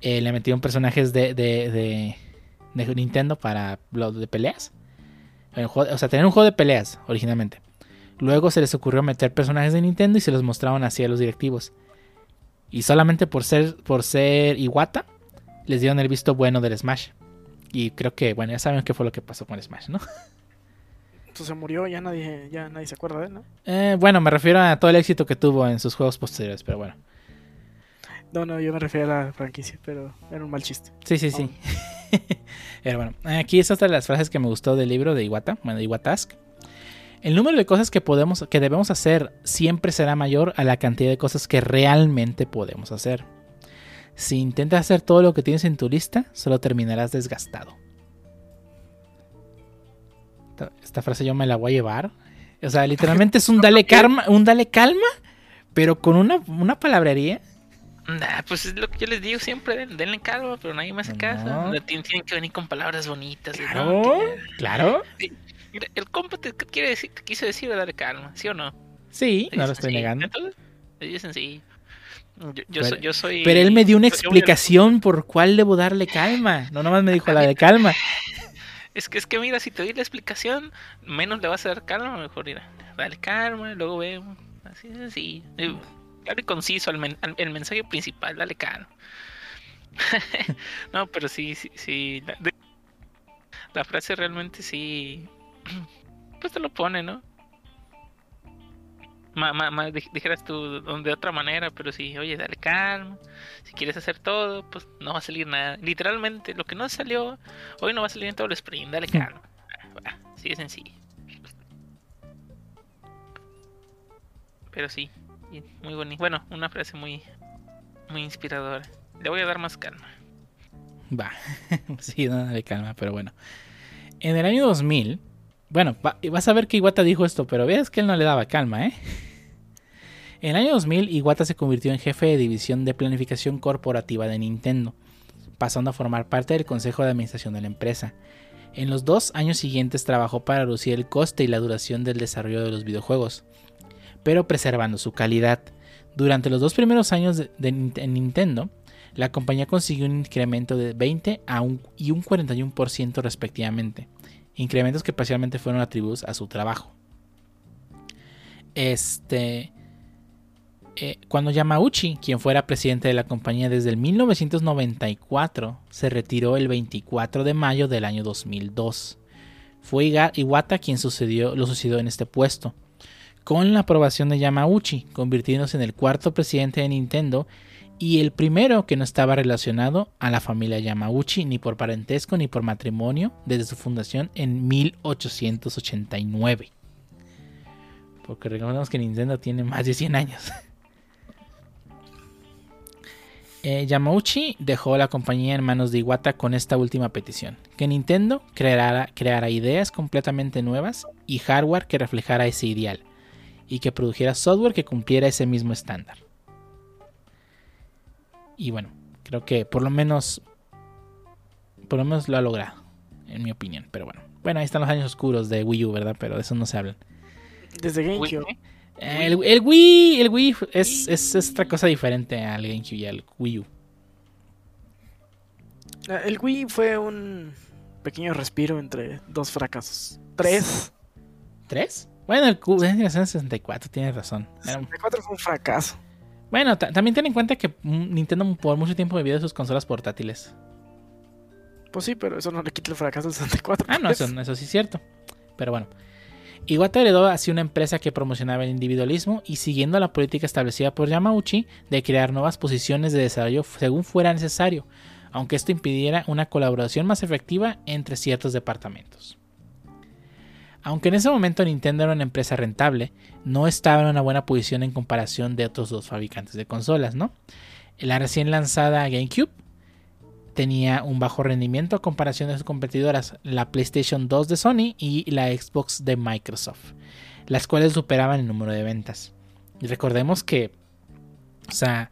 eh, le metieron personajes de, Nintendo para lo de peleas. o sea, tener un juego de peleas originalmente. Luego se les ocurrió meter personajes de Nintendo y se los mostraron así a los directivos. Y solamente por ser, por ser Iwata, les dieron el visto bueno del Smash. Y creo que, bueno, ya saben qué fue lo que pasó con el Smash, ¿no? Entonces se murió, ya nadie, ya nadie se acuerda de él, ¿no? Eh, bueno, me refiero a todo el éxito que tuvo en sus juegos posteriores, pero bueno. No, no, yo me refiero a la franquicia, pero era un mal chiste. Sí, sí, sí. pero bueno, aquí es otra de las frases que me gustó del libro de Iwata, bueno, de Iwatask. El número de cosas que podemos, que debemos hacer siempre será mayor a la cantidad de cosas que realmente podemos hacer. Si intentas hacer todo lo que tienes en tu lista, solo terminarás desgastado esta, frase yo me la voy a llevar. O sea, literalmente es un dale calma, un dale calma, pero con una, una palabrería. Nah, pues es lo que yo les digo siempre, denle calma, pero nadie me hace caso. Tienen, que venir con palabras bonitas. Claro, claro. Mira, el compa te quiere decir, te quiso decir darle calma, ¿sí o no? Sí, no lo estoy sí. negando. Te dicen sí. Yo, yo Pero- soy, yo soy. Pero él me dio una a- explicación por cuál debo darle calma. No nomás me dijo la de calma. Es que es que mira, si te doy la explicación, menos le vas a dar calma, mejor mira, dale calma, luego vemos. Así es así. Eh, Claro y conciso al men- el mensaje principal, dale calma. no, pero sí, sí, sí. La frase realmente sí. Pues te lo pone, ¿no? Dij- dijeras tú de otra manera, pero sí, oye, dale calma. Si quieres hacer todo, pues no va a salir nada. Literalmente, lo que no salió, hoy no va a salir en todo el sprint, dale calma. Ah, Así de sencillo. Pero sí, muy bonito. Bueno, una frase muy, muy inspiradora. Le voy a dar más calma. Va. sí, nada de calma, pero bueno. En el año 2000, bueno, va- vas a ver que Iwata dijo esto, pero veas que él no le daba calma, ¿eh? En el año 2000, Iwata se convirtió en jefe de división de planificación corporativa de Nintendo, pasando a formar parte del consejo de administración de la empresa. En los dos años siguientes trabajó para reducir el coste y la duración del desarrollo de los videojuegos, pero preservando su calidad. Durante los dos primeros años de, de Nin- en Nintendo, la compañía consiguió un incremento de 20 a un, y un 41% respectivamente, incrementos que parcialmente fueron atribuidos a su trabajo. Este, eh, cuando Yamauchi, quien fuera presidente de la compañía desde el 1994, se retiró el 24 de mayo del año 2002. Fue Iwata quien sucedió, lo sucedió en este puesto, con la aprobación de Yamauchi, convirtiéndose en el cuarto presidente de Nintendo y el primero que no estaba relacionado a la familia Yamauchi ni por parentesco ni por matrimonio desde su fundación en 1889. Porque recordemos que Nintendo tiene más de 100 años. Eh, Yamauchi dejó la compañía en manos de Iwata con esta última petición, que Nintendo creara, creara ideas completamente nuevas y hardware que reflejara ese ideal, y que produjera software que cumpliera ese mismo estándar. Y bueno, creo que por lo menos. Por lo menos lo ha logrado. En mi opinión. Pero bueno. Bueno, ahí están los años oscuros de Wii U, ¿verdad? Pero de eso no se hablan. Desde GameCube. ¿eh? Eh, El, el Wii. El Wii es, es, es otra cosa diferente al GameCube y al Wii U. Ah, El Wii fue un pequeño respiro entre dos fracasos. Tres. ¿Tres? Bueno, el Q es de 64, tienes razón. Era un- 64 fue un fracaso. Bueno, ta- también ten en cuenta que Nintendo por mucho tiempo vivió de sus consolas portátiles. Pues sí, pero eso no le quita el fracaso al 64. Ah, no, pues. eso, eso sí es cierto. Pero bueno. Iwata heredó así una empresa que promocionaba el individualismo y siguiendo la política establecida por Yamauchi de crear nuevas posiciones de desarrollo según fuera necesario, aunque esto impidiera una colaboración más efectiva entre ciertos departamentos. Aunque en ese momento Nintendo era una empresa rentable, no estaba en una buena posición en comparación de otros dos fabricantes de consolas, ¿no? La recién lanzada GameCube tenía un bajo rendimiento a comparación de sus competidoras, la PlayStation 2 de Sony y la Xbox de Microsoft, las cuales superaban el número de ventas. Y recordemos que, o sea,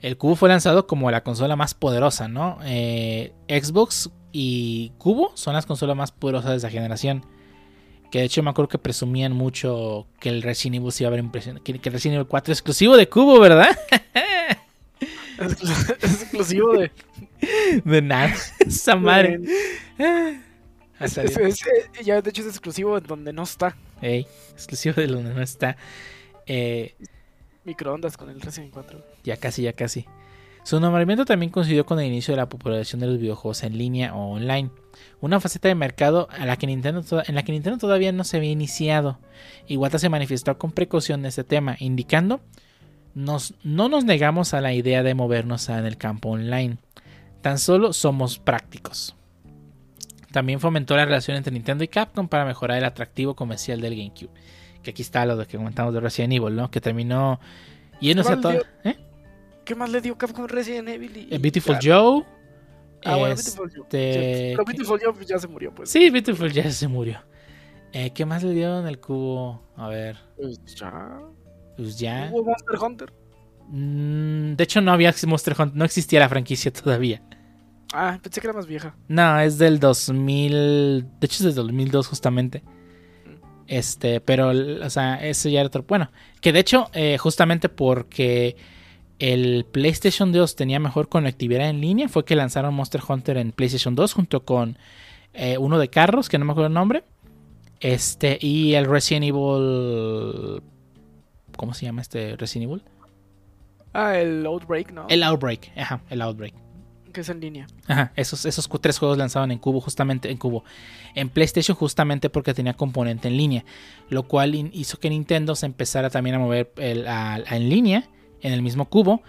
el Cubo fue lanzado como la consola más poderosa, ¿no? Eh, Xbox y Cubo son las consolas más poderosas de esa generación. Que de hecho me acuerdo que presumían mucho que el Resident Evil se iba a ver impresionante. Que, el Resident Evil 4 es exclusivo de Cubo, ¿verdad? Es, exclu- es exclusivo de. De nada. Esa madre. de- Ah, es- salió. es- es- ya de hecho es exclusivo en donde no está. Ey, exclusivo de donde no está. Eh, Microondas con el Resident 4. ya casi, ya casi. Su nombramiento también coincidió con el inicio de la popularización de los videojuegos en línea o online. Una faceta de mercado a la que Nintendo en la que Nintendo todavía no se había iniciado. Iwata se manifestó con precaución en este tema, indicando nos, no nos negamos a la idea de movernos en el campo online. Tan solo somos prácticos. También fomentó la relación entre Nintendo y Capcom para mejorar el atractivo comercial del GameCube. Que aquí está lo de que comentamos de Resident Evil, ¿no? Que terminó yéndose a ¿Cuál todo. ¿Eh? ¿Qué más le dio Capcom Resident Evil? Y, Eh, Beautiful. Joe. Ah, bueno, Beautiful Joe. este, Pero. Beautiful Joe ya se murió, pues. Sí, Beautiful ya se murió. Eh, ¿Qué más le dio en el cubo? A ver, Pues ya. pues ya. Hubo Monster Hunter. Mm, de hecho, no había Monster Hunter, no existía la franquicia todavía. Ah, pensé que era más vieja. No, es del 2000. De hecho, es del 2002, justamente. Este, pero, o sea, eso ya era otro. Bueno, que de hecho, eh, justamente porque el PlayStation 2 tenía mejor conectividad en línea, fue que lanzaron Monster Hunter en PlayStation 2 junto con eh, uno de carros, que no me acuerdo el nombre. Este, y el Resident Evil. ¿Cómo se llama este Resident Evil? Ah, el Outbreak, ¿no? El Outbreak, ajá, el Outbreak. Que es en línea. Ajá, esos, esos tres juegos lanzaban en cubo, justamente en cubo. En PlayStation, justamente porque tenía componente en línea. Lo cual hizo que Nintendo se empezara también a mover en línea, en el mismo cubo.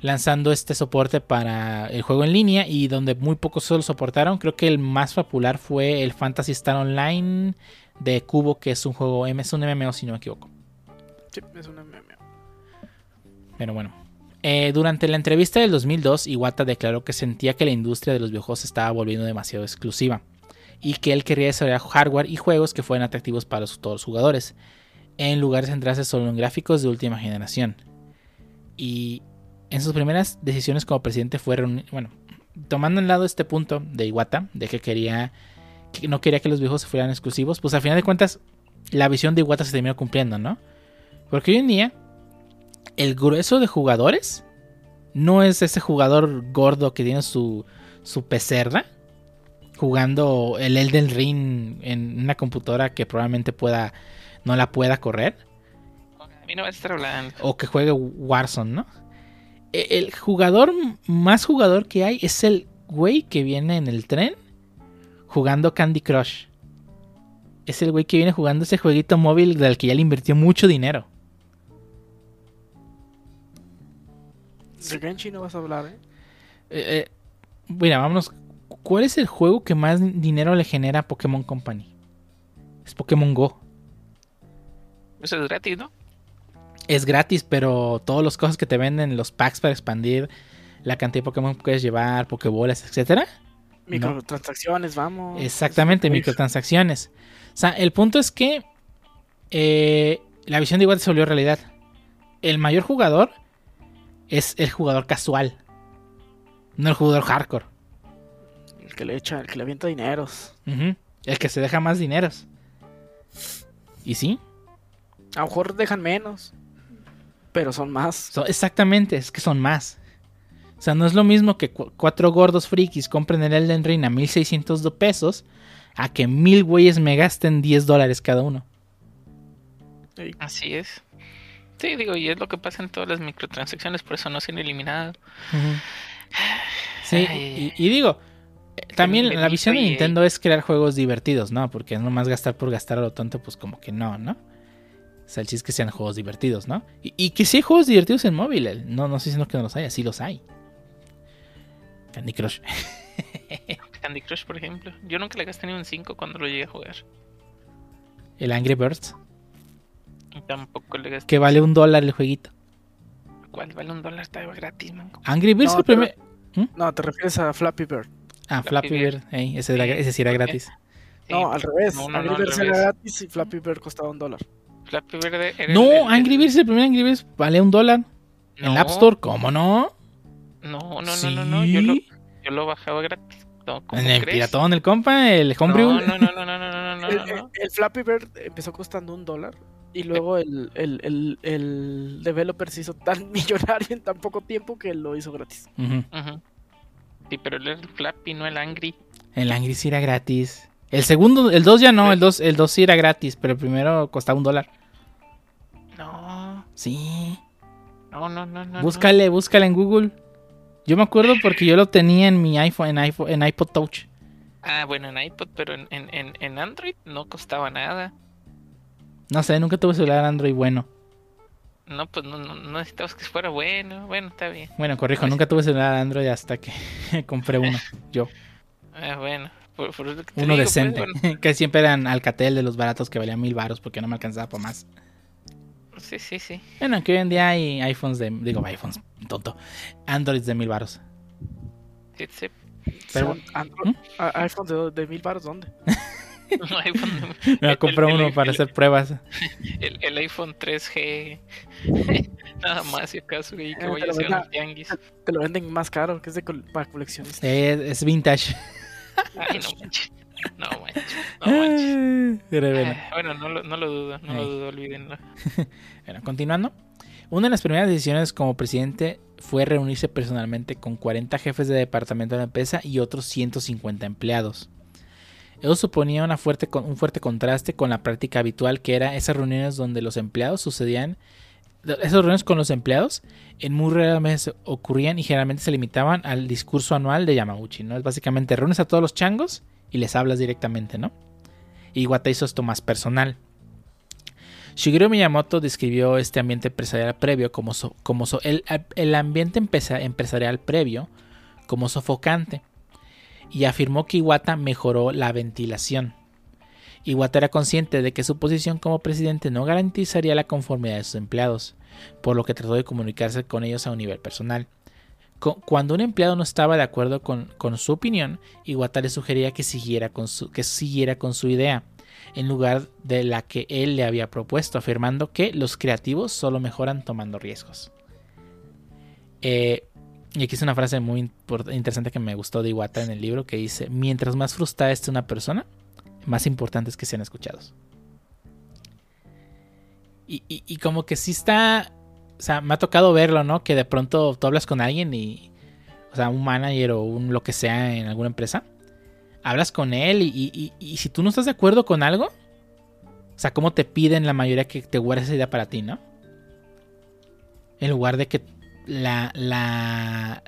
Lanzando este soporte para el juego en línea. Y donde muy pocos solo soportaron. Creo que el más popular fue el Fantasy Star Online de cubo, que es un juego, es un MMO si no me equivoco. Sí, es un MMO. Pero bueno, eh, durante la entrevista del 2002, Iwata declaró que sentía que la industria de los videojuegos estaba volviendo demasiado exclusiva y que él quería desarrollar hardware y juegos que fueran atractivos para todos los jugadores, en lugar de centrarse solo en gráficos de última generación. Y en sus primeras decisiones como presidente fueron, bueno, tomando en lado este punto de Iwata, de que quería, que no quería que los videojuegos fueran exclusivos, pues al final de cuentas la visión de Iwata se terminó cumpliendo, ¿no? Porque hoy en día el grueso de jugadores no es ese jugador gordo que tiene su, su pecerra jugando el Elden Ring en una computadora que probablemente pueda no la pueda correr. Mí no va a estar hablando. O que juegue Warzone, ¿no? E, el jugador más jugador que hay es el güey que viene en el tren jugando Candy Crush. Es el güey que viene jugando ese jueguito móvil del que ya le invirtió mucho dinero. De Genshin no vas a hablar, ¿eh? ¿eh? Eh, Mira, vámonos. ¿Cuál es el juego que más dinero le genera a Pokémon Company? Es Pokémon Go. Eso es gratis, ¿no? Es gratis, pero todas las cosas que te venden, los packs para expandir, la cantidad de Pokémon que puedes llevar, Pokébolas, etcétera. Microtransacciones, vamos. Exactamente, microtransacciones. O sea, el punto es que eh, la visión de igual se volvió realidad. El mayor jugador es el jugador casual, no el jugador hardcore. El que le echa, el que le avienta dineros. El que se deja más dineros. ¿Y sí? A lo mejor dejan menos, pero son más. exactamente, es que son más. O sea, no es lo mismo que cuatro gordos frikis compren el Elden Ring a 1600 pesos a que mil güeyes me gasten 10 dólares cada uno. Así es. Sí, digo, y es lo que pasa en todas las microtransacciones, por eso no se han eliminado. Sí, y, digo, eh, también la visión de Nintendo es crear juegos divertidos, ¿no? Porque no más gastar por gastar a lo tonto, pues como que no, ¿no? O sea, el chiste es que sean juegos divertidos, ¿no? Y, que sí hay juegos divertidos en móvil. No, no estoy diciendo que no los haya, sí los hay. Candy Crush. Candy Crush, por ejemplo. Yo nunca le gasté ni un 5 cuando lo llegué a jugar. El Angry Birds. Tampoco le gasté. Que vale un dólar el jueguito. ¿Cuál vale un dólar? Está gratis, man. Angry Birds no, el primer. ¿Mm? No, te refieres a Flappy Bird. Ah, Flappy, Bird, ese, ese, sí era gratis. no, al revés. Angry Birds era gratis y Flappy Bird costaba un dólar. Flappy Bird era No, Angry Birds, el primer Angry Birds vale un dólar. En el App Store, ¿cómo no? No, no, no, no, no. Yo lo, yo lo bajaba gratis. en el piratón, el compa, el homebrew. No, no, no, no, no, no, no, el, el, Flappy Bird empezó costando un dólar y luego el, el, el, developer se hizo tan millonario en tan poco tiempo que lo hizo gratis. Sí, pero el Flappy, no el Angry. El Angry sí era gratis. El segundo, el 2 ya no, el 2 el dos sí era gratis, pero el primero costaba un dólar. No. Sí. No, no, no, no. Búscale, búscale en Google. Yo me acuerdo porque yo lo tenía en mi iPhone, en iPhone, en iPod Touch. Ah, bueno, en iPod, pero en, en, en Android no costaba nada. No sé, nunca tuve celular Android bueno. No, pues no, no, necesitabas que fuera bueno. Bueno, está bien. Bueno, corrijo, nunca tuve celular Android hasta que compré uno, yo. Ah, bueno. uno decente. que siempre eran Alcatel de los baratos que valían mil baros porque no me alcanzaba por más. Sí, sí, sí. Bueno, que hoy en día hay iPhones de. Digo, iPhones, tonto. Androids de mil baros. Sí, sí. Pero, ¿Mm? ¿iPhones de, de mil baros dónde? Me voy a comprar uno para hacer pruebas. El, iPhone 3G. Nada más, si acaso, que voy a hacer un tianguis. Te lo venden más caro, que es de para coleccionistas. Es, es vintage. Ay, no manches. No manches, no manches. Pero bueno. Eh, bueno, no lo, no lo dudo, no lo dudo, olvídenlo. Bueno, continuando. Una de las primeras decisiones como presidente fue reunirse personalmente con 40 jefes de departamento de la empresa y otros 150 empleados. Eso suponía una fuerte, un fuerte contraste con la práctica habitual que era esas reuniones donde los empleados sucedían, esas reuniones con los empleados en muy raras veces ocurrían y generalmente se limitaban al discurso anual de Yamauchi, ¿no? Es básicamente reúnes a todos los changos y les hablas directamente, ¿no? Iwata hizo esto más personal. Shigeru Miyamoto describió este ambiente empresarial previo como, como el, el ambiente empresarial previo como sofocante y afirmó que Iwata mejoró la ventilación. Iwata era consciente de que su posición como presidente no garantizaría la conformidad de sus empleados, por lo que trató de comunicarse con ellos a un nivel personal. Cu- Cuando un empleado no estaba de acuerdo con, su opinión, Iwata le sugería que siguiera con su, que siguiera con su idea, en lugar de la que él le había propuesto, afirmando que los creativos solo mejoran tomando riesgos. Eh, y aquí es una frase muy interesante que me gustó de Iwata en el libro que dice, mientras más frustrada esté una persona, más importante es que sean escuchados. Y- y como que sí está, o sea, me ha tocado verlo, ¿no? Que de pronto tú hablas con alguien y, o sea, un manager o un lo que sea en alguna empresa, hablas con él y, y- y- si tú no estás de acuerdo con algo, o sea, como te piden la mayoría que te guardes esa idea para ti, ¿no? En lugar de que la, la,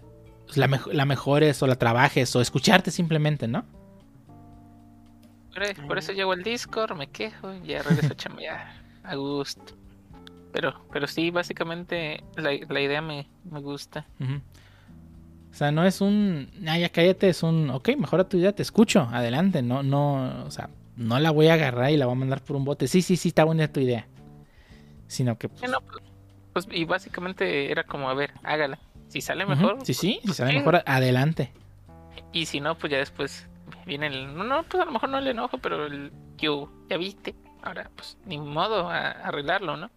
la, mejo- la mejores o la trabajes o escucharte simplemente, ¿no? Por, por eso llego al Discord, me quejo ya regreso a chambear a gusto. Pero, pero sí, básicamente la, la idea me, me gusta. O sea, no es un, ah, ya cállate, es un, ok, mejora tu idea, te escucho, adelante, no, no, o sea, no la voy a agarrar y la voy a mandar por un bote, sí, sí, sí, está buena tu idea. Sino que, pues, Sí, no, pues, pues, y básicamente era como, a ver, hágala. Si sale mejor, sí, sí, si pues, sale mejor, adelante. Y si no, pues ya después viene el. No, no, pues a lo mejor no el enojo, pero el. Yo, ya viste. Ahora, pues ni modo a arreglarlo, ¿no?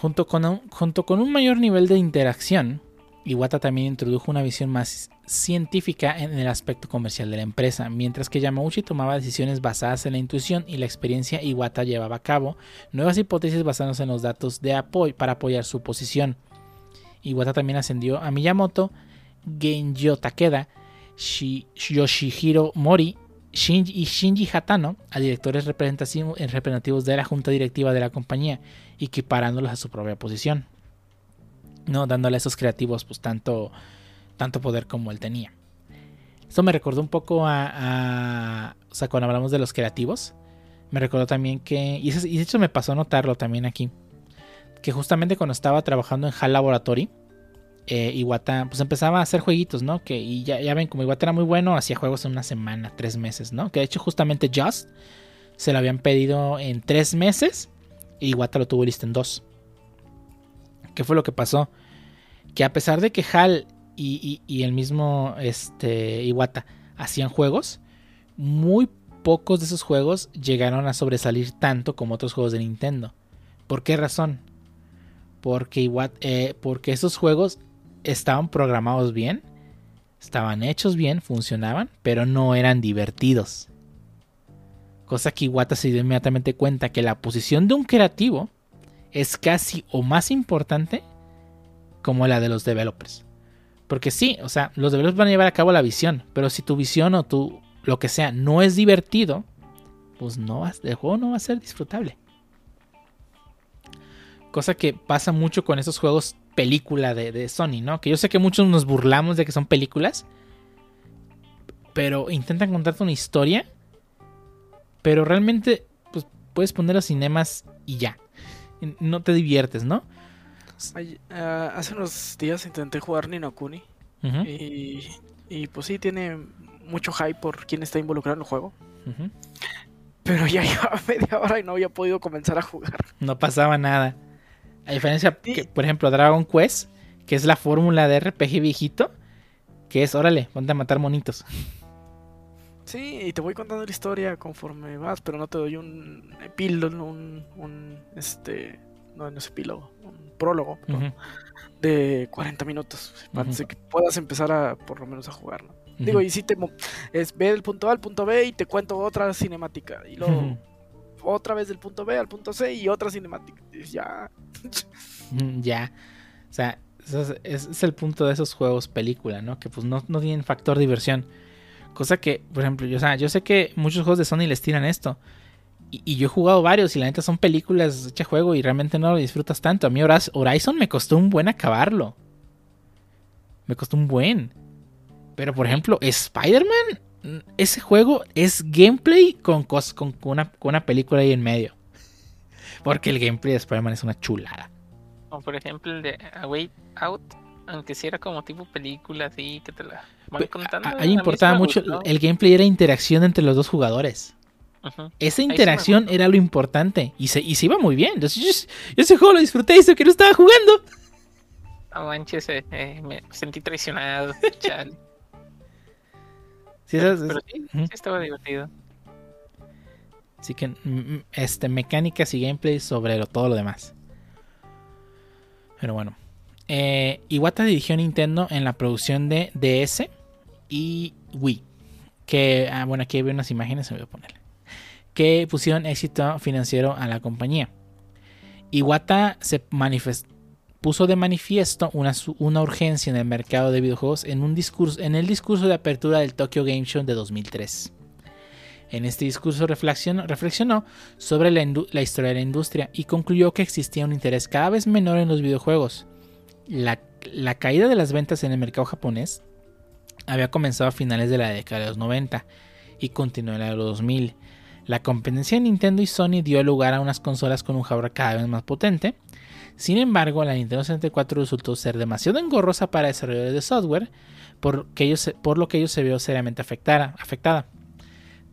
Junto con, un, junto con un mayor nivel de interacción, Iwata también introdujo una visión más científica en el aspecto comercial de la empresa. Mientras que Yamauchi tomaba decisiones basadas en la intuición y la experiencia, Iwata llevaba a cabo nuevas hipótesis basándose en los datos de apoyo para apoyar su posición. Iwata también ascendió a Miyamoto, Genjo Takeda, Shi- Yoshihiro Mori Shinji y Shinji Hatano a directores eh, representativos de la junta directiva de la compañía, equiparándolos a su propia posición. No dándole a esos creativos pues tanto, tanto poder como él tenía. Esto me recordó un poco a, O sea, cuando hablamos de los creativos, me recordó también que. Y, y de hecho me pasó a notarlo también aquí. Que justamente cuando estaba trabajando en HAL Laboratory, eh, Iwata pues empezaba a hacer jueguitos, ¿no? Que, y ya, ya ven, como Iwata era muy bueno, hacía juegos en una semana, tres meses, ¿no? Que de hecho justamente Just se lo habían pedido en tres meses y Iwata lo tuvo listo en dos. ¿Qué fue lo que pasó? Que a pesar de que HAL y, y- el mismo este, Iwata hacían juegos, muy pocos de esos juegos llegaron a sobresalir tanto como otros juegos de Nintendo. ¿Por qué razón? Porque, eh, porque esos juegos estaban programados bien, estaban hechos bien, funcionaban, pero no eran divertidos. Cosa que Iwata se dio inmediatamente cuenta que la posición de un creativo es casi o más importante como la de los developers. Porque sí, o sea, los developers van a llevar a cabo la visión, pero si tu visión o tu lo que sea no es divertido, pues no vas, el juego no va a ser disfrutable. Cosa que pasa mucho con esos juegos película de, de Sony, ¿no? Que yo sé que muchos nos burlamos de que son películas, pero intentan contarte una historia, pero realmente pues, puedes poner los cinemas y ya. No te diviertes, ¿no? Ay, ah, hace unos días intenté jugar Nino Kuni Ujú, y, y pues sí tiene mucho hype por quién está involucrado en el juego. Pero ya llevaba media hora y no había podido comenzar a jugar. No pasaba nada. A diferencia Sí. que, por ejemplo, Dragon Quest, que es la fórmula de RPG viejito, que es, órale, ponte a matar monitos. Sí, y te voy contando la historia conforme vas, pero no te doy un epílogo, un, un este, no, no es epílogo, un prólogo Ujú. de 40 minutos, para Ujú. que puedas empezar a, por lo menos, a jugar, ¿no? Digo, y si te es ve del punto A al punto B y te cuento otra cinemática. Y luego. Otra vez del punto B al punto C y otra cinemática. Ya. Mm, Ya. O sea, ese es el punto de esos juegos película, ¿no? Que pues no, no tienen factor diversión. Cosa que, por ejemplo, yo, o sea, yo sé que muchos juegos de Sony les tiran esto. Y, y yo he jugado varios y la neta son películas hechas juego y realmente no lo disfrutas tanto. A mí Horizon me costó un buen acabarlo. Me costó un buen. Pero por ejemplo, Spider-Man, ese juego es gameplay con, cos- con, con una, con una película ahí en medio. Porque el gameplay de Spider-Man es una chulada. O por ejemplo el de A Way Out, aunque sí era como tipo película, así que te la van contando. ahí importaba mucho, gustó. el gameplay era interacción entre los dos jugadores. Esa interacción era lo importante y se, y se iba muy bien. Entonces, yo, yo ese juego lo disfruté y eso que no estaba jugando. No manches, eh, eh, me sentí traicionado. chale. Sí, Pero, sí, sí estaba divertido. Así que, mm, mm, este, mecánicas y gameplay sobre lo- todo lo demás. Pero bueno. Eh, Iwata dirigió Nintendo en la producción de DS y Wii. Que, ah, bueno, aquí hay unas imágenes, se voy a poner. Que pusieron éxito financiero a la compañía. Iwata se manifest- puso de manifiesto una, urgencia en el mercado de videojuegos en, un discurso, en el discurso de apertura del Tokyo Game Show de 2003. En este discurso reflexionó, sobre la historia de la industria y concluyó que existía un interés cada vez menor en los videojuegos. La, la caída de las ventas en el mercado japonés había comenzado a finales de la década de los 90 y continuó en la de los 2000. La competencia de Nintendo y Sony dio lugar a unas consolas con un hardware cada vez más potente. Sin embargo, la Nintendo 64 resultó ser demasiado engorrosa para desarrolladores de software, por, lo que ellos se vio seriamente afectada.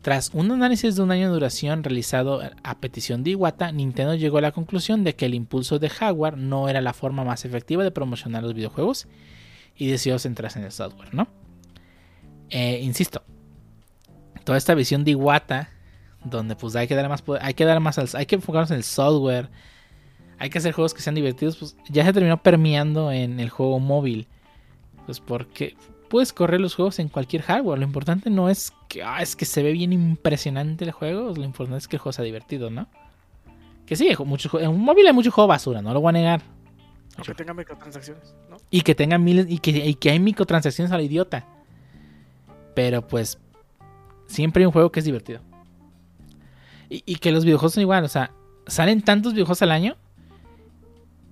Tras un análisis de un año de duración realizado a petición de Iwata, Nintendo llegó a la conclusión de que el impulso de hardware no era la forma más efectiva de promocionar los videojuegos y decidió centrarse en el software. Eh, insisto, toda esta visión de Iwata, donde pues hay que dar más, hay que dar más, hay que enfocarnos en el software, hay que hacer juegos que sean divertidos, pues ya se terminó permeando en el juego móvil, pues porque puedes correr los juegos en cualquier hardware. Lo importante no es que, ah, es que se ve bien impresionante el juego. Lo importante es que el juego sea divertido, ¿no? Que sí, muchos en un móvil hay mucho juego basura, no lo voy a negar. Aunque tenga microtransacciones, ¿no? Y que tenga miles, y que, y que hay microtransacciones a la idiota. Pero pues, siempre hay un juego que es divertido. Y, y que los videojuegos son igual, o sea, salen tantos videojuegos al año.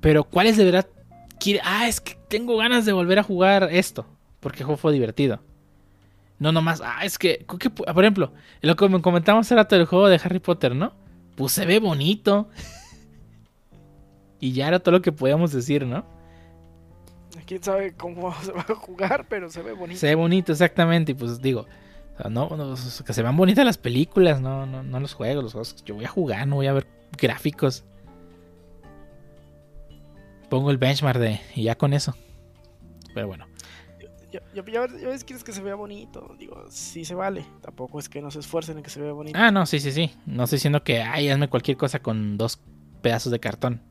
Pero ¿cuáles de verdad quiere? Ah, es que tengo ganas de volver a jugar esto. Porque el juego fue divertido. No nomás, ah, es que, ¿qué pu- por ejemplo, lo que me comentamos era todo el juego de Harry Potter, ¿no? Pues se ve bonito. y ya era todo lo que podíamos decir, ¿no? Quién sabe cómo se va a jugar, pero se ve bonito. Se ve bonito, exactamente. Y pues digo, no, no, que se vean bonitas las películas, no, no, no los juegos. Los juegos yo voy a jugar, no voy a ver gráficos. Pongo el benchmark de. Y ya con eso. Pero bueno. Ves- ya ves, quieres que se vea bonito. Digo, sí se vale. Tampoco es que no se esfuercen en que se vea bonito. Ah, no, sí, sí, sí. No estoy diciendo que, ay, hazme cualquier cosa con dos pedazos de cartón.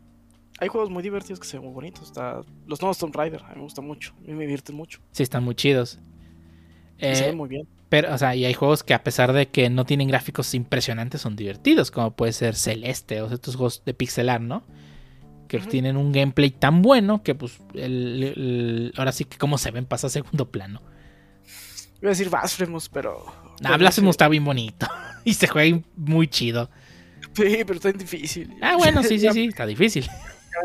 Hay juegos muy divertidos que se ven muy bonitos. Está... Los nuevos Tomb Raider, a mí me gustan mucho. A mí me divierten mucho. Sí, están muy chidos. Y se Eh, ven muy bien. Pero, o sea, y hay juegos que a pesar de que no tienen gráficos impresionantes, son divertidos, como puede ser Celeste o estos juegos de pixelar, ¿no? Que tienen un gameplay tan bueno que, pues, el- el- ahora sí que como se ven pasa a segundo plano. Iba a decir Blasphemous, pero. Nah, Blasphemous está bien bonito y se juega muy chido. Sí, pero está difícil. Ah, bueno, sí, sí, sí, está difícil.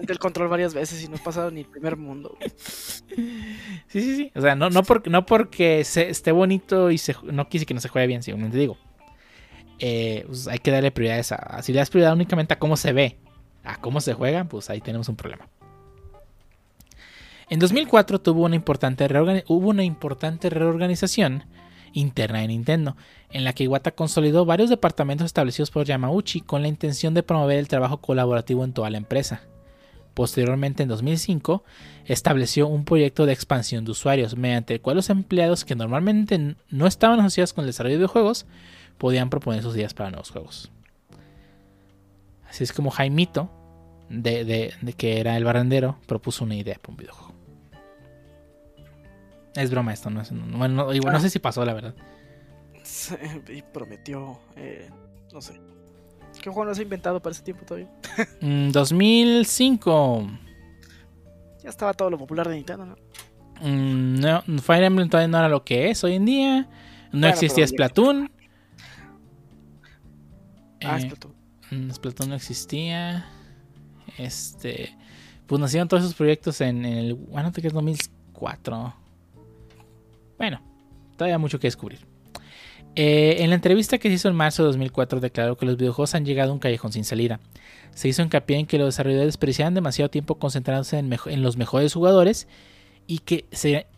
el control varias veces y no he pasado ni el primer mundo. Sí, sí, sí. O sea, no, no, porque, no porque se- esté bonito y se, no quise que no se juegue bien, simplemente digo. Eh, pues hay que darle prioridades a, a- Si le das prioridad únicamente a cómo se ve, a cómo se juega, pues ahí tenemos un problema. En 2004 tuvo una importante hubo una importante reorganización interna de Nintendo, en la que Iwata consolidó varios departamentos establecidos por Yamauchi con la intención de promover el trabajo colaborativo en toda la empresa. Posteriormente, en 2005, estableció un proyecto de expansión de usuarios, mediante el cual los empleados que normalmente no estaban asociados con el desarrollo de videojuegos podían proponer sus ideas para nuevos juegos. Así es como Jaimito, de, de- de que era el barrendero, propuso una idea para un videojuego. Es broma esto, no, es, bueno, no, igual, no Ah. sé si pasó, la verdad. y prometió, eh, no sé. ¿Qué juego no se ha inventado para ese tiempo todavía? Mm, 2005. Ya estaba todo lo popular de Nintendo, ¿no? Mm, no, Fire Emblem todavía no era lo que es hoy en día. No Bueno, existía Splatoon. Ah, Eh, Splatoon. Mm, Splatoon no existía. Este. Pues nacieron todos esos proyectos en, el. Bueno, que es 2004. Bueno, todavía mucho que descubrir. Eh, en la entrevista que se hizo en marzo de 2004 declaró que los videojuegos han llegado a un callejón sin salida. Se hizo hincapié en que los desarrolladores desperdiciaban demasiado tiempo concentrándose en, los mejores jugadores y que,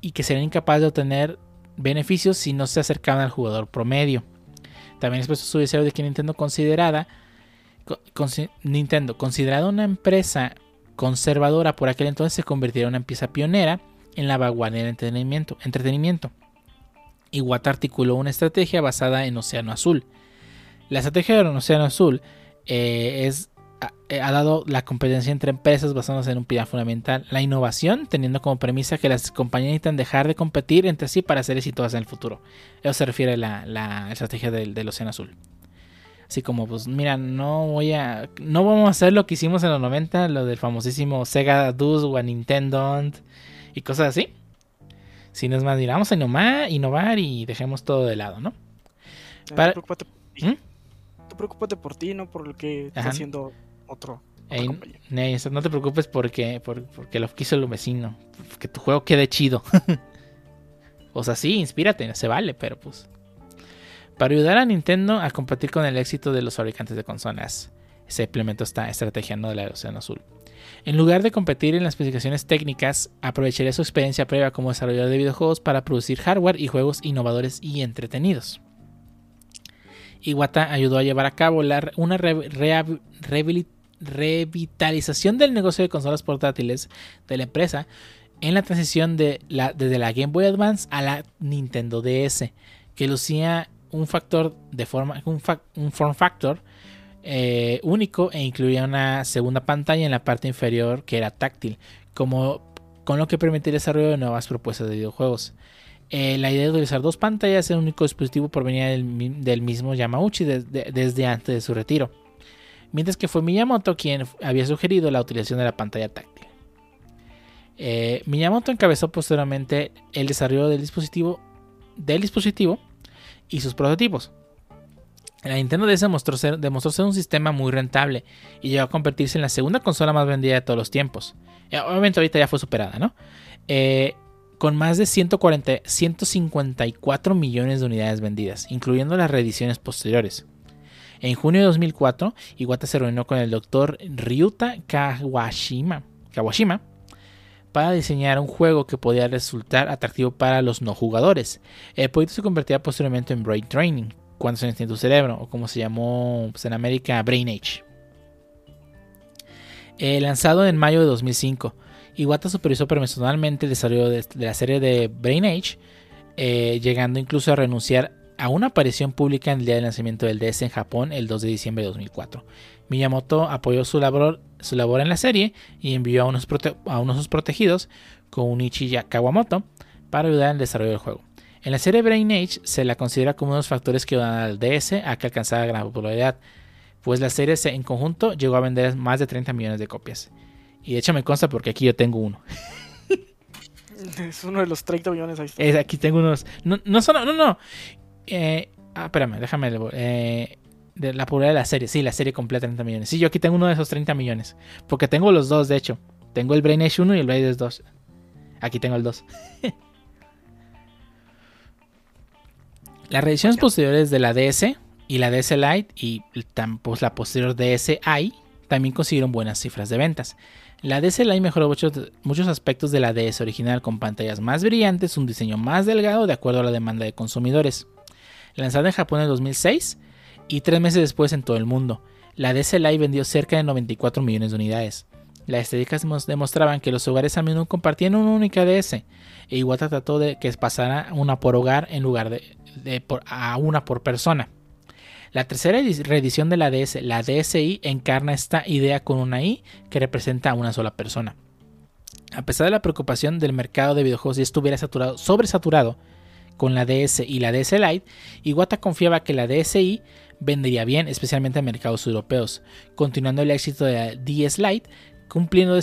y que serían incapaces de obtener beneficios si no se acercaban al jugador promedio. También expresó su deseo de que Nintendo considerada co- consi- Nintendo, considerada una empresa conservadora por aquel entonces, se convirtiera en una pieza pionera en la vanguardia del entretenimiento. entretenimiento. Iwata articuló una estrategia basada en Océano Azul. La estrategia de Océano Azul eh, es, ha, eh, ha dado la competencia entre empresas basándose en un pilar fundamental, la innovación, teniendo como premisa que las compañías necesitan dejar de competir entre sí para ser exitosas en el futuro. Eso se refiere a la, estrategia del, del Océano Azul. Así como, pues mira, no voy a. No vamos a hacer lo que hicimos en los 90, lo del famosísimo Sega Dus o a Nintendo y cosas así. Si no es más, mira, vamos a innovar, innovar y dejemos todo de lado, ¿no? Para- Tú preocúpate por ti. ¿Mm? Tú preocúpate por ti, no por lo que está Ajá. haciendo otro. Ey, no te preocupes porque, por- porque lo quiso el vecino. Que tu juego quede chido. o sea, sí, inspírate, se vale, pero pues. Para ayudar a Nintendo a competir con el éxito de los fabricantes de consolas, se implementó esta estrategia ¿no? de la Océano Azul. En lugar de competir en las especificaciones técnicas, aprovecharía su experiencia previa como desarrollador de videojuegos para producir hardware y juegos innovadores y entretenidos. Iwata ayudó a llevar a cabo una revitalización del negocio de consolas portátiles de la empresa en la transición desde la Game Boy Advance a la Nintendo DS, que lucía un factor de forma, un, un form factor eh, único e incluía una segunda pantalla en la parte inferior que era táctil, como con lo que permitía el desarrollo de nuevas propuestas de videojuegos. Eh, la idea de utilizar dos pantallas en un único dispositivo provenía del, del mismo Yamauchi desde- desde antes de su retiro mientras que fue Miyamoto quien había sugerido la utilización de la pantalla táctil. Eh, Miyamoto encabezó posteriormente el desarrollo del dispositivo, del dispositivo y sus prototipos. La Nintendo DS demostró ser, demostró ser un sistema muy rentable y llegó a convertirse en la segunda consola más vendida de todos los tiempos. Eh, obviamente ahorita ya fue superada, ¿no? Eh, con más de 140, 154 millones de unidades vendidas, incluyendo las reediciones posteriores. En junio de 2004, Iwata se reunió con el Dr. Ryuta Kawashima para diseñar un juego que podía resultar atractivo para los no jugadores. El proyecto se convertirá posteriormente en Brain Training, cuando se entiende tu cerebro, o como se llamó pues, en América, Brain Age. Eh, lanzado en mayo de 2005, Iwata supervisó personalmente el desarrollo de, de la serie de Brain Age, eh, llegando incluso a renunciar a una aparición pública en el día de lanzamiento del DS en Japón el 2 de diciembre de 2004. Miyamoto apoyó su labor, su labor en la serie y envió a unos, prote- a unos de sus protegidos, Kounichi Kawamoto, para ayudar en el desarrollo del juego. En la serie Brain Age se la considera como uno de los factores que ayudan al DS a que alcanzara gran popularidad, pues la serie se- en conjunto llegó a vender más de 30 millones de copias. Y de hecho me consta porque aquí yo tengo uno. Es uno de los 30 millones ahí. Es- aquí tengo unos. No, no son. No, no. Eh, ah, espérame, déjame. Eh, de la popularidad de la serie. Sí, la serie completa 30 millones. Sí, yo aquí tengo uno de esos 30 millones. Porque tengo los dos, de hecho. Tengo el Brain Age 1 y el Brain Age 2. Aquí tengo el 2. Las reediciones posteriores de la DS y la DS Lite y pues, la posterior DSi también consiguieron buenas cifras de ventas. La DS Lite mejoró muchos, muchos aspectos de la DS original con pantallas más brillantes, un diseño más delgado de acuerdo a la demanda de consumidores. Lanzada en Japón en 2006 y tres meses después en todo el mundo, la DS Lite vendió cerca de 94 millones de unidades. Las estadísticas demos- demostraban que los hogares a menudo compartían una única DS e Iwata trató de que pasara una por hogar en lugar de, por- a una por persona. La tercera edi- reedición de la DS, la DSi, encarna esta idea con una I que representa a una sola persona. A pesar de la preocupación del mercado de videojuegos ya estuviera saturado, sobresaturado con la DS y la DS Lite, Iwata confiaba que la DSi vendería bien, especialmente en mercados europeos, continuando el éxito de la DS Lite, cumpliendo de,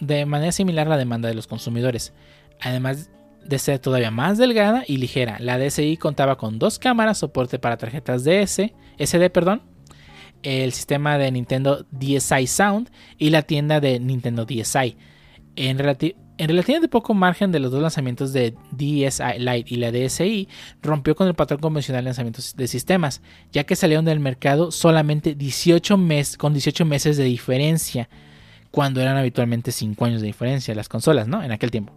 de manera similar la demanda de los consumidores. Además de ser todavía más delgada y ligera, la DSi contaba con dos cámaras, soporte para tarjetas DS, SD, perdón, el sistema de Nintendo DSi Sound y la tienda de Nintendo DSi. En, en relativamente poco margen de los dos lanzamientos de DSi Lite y la DSi, rompió con el patrón convencional de lanzamientos de sistemas, ya que salieron del mercado solamente 18 meses, con 18 meses de diferencia, cuando eran habitualmente 5 años de diferencia las consolas, ¿no? En aquel tiempo.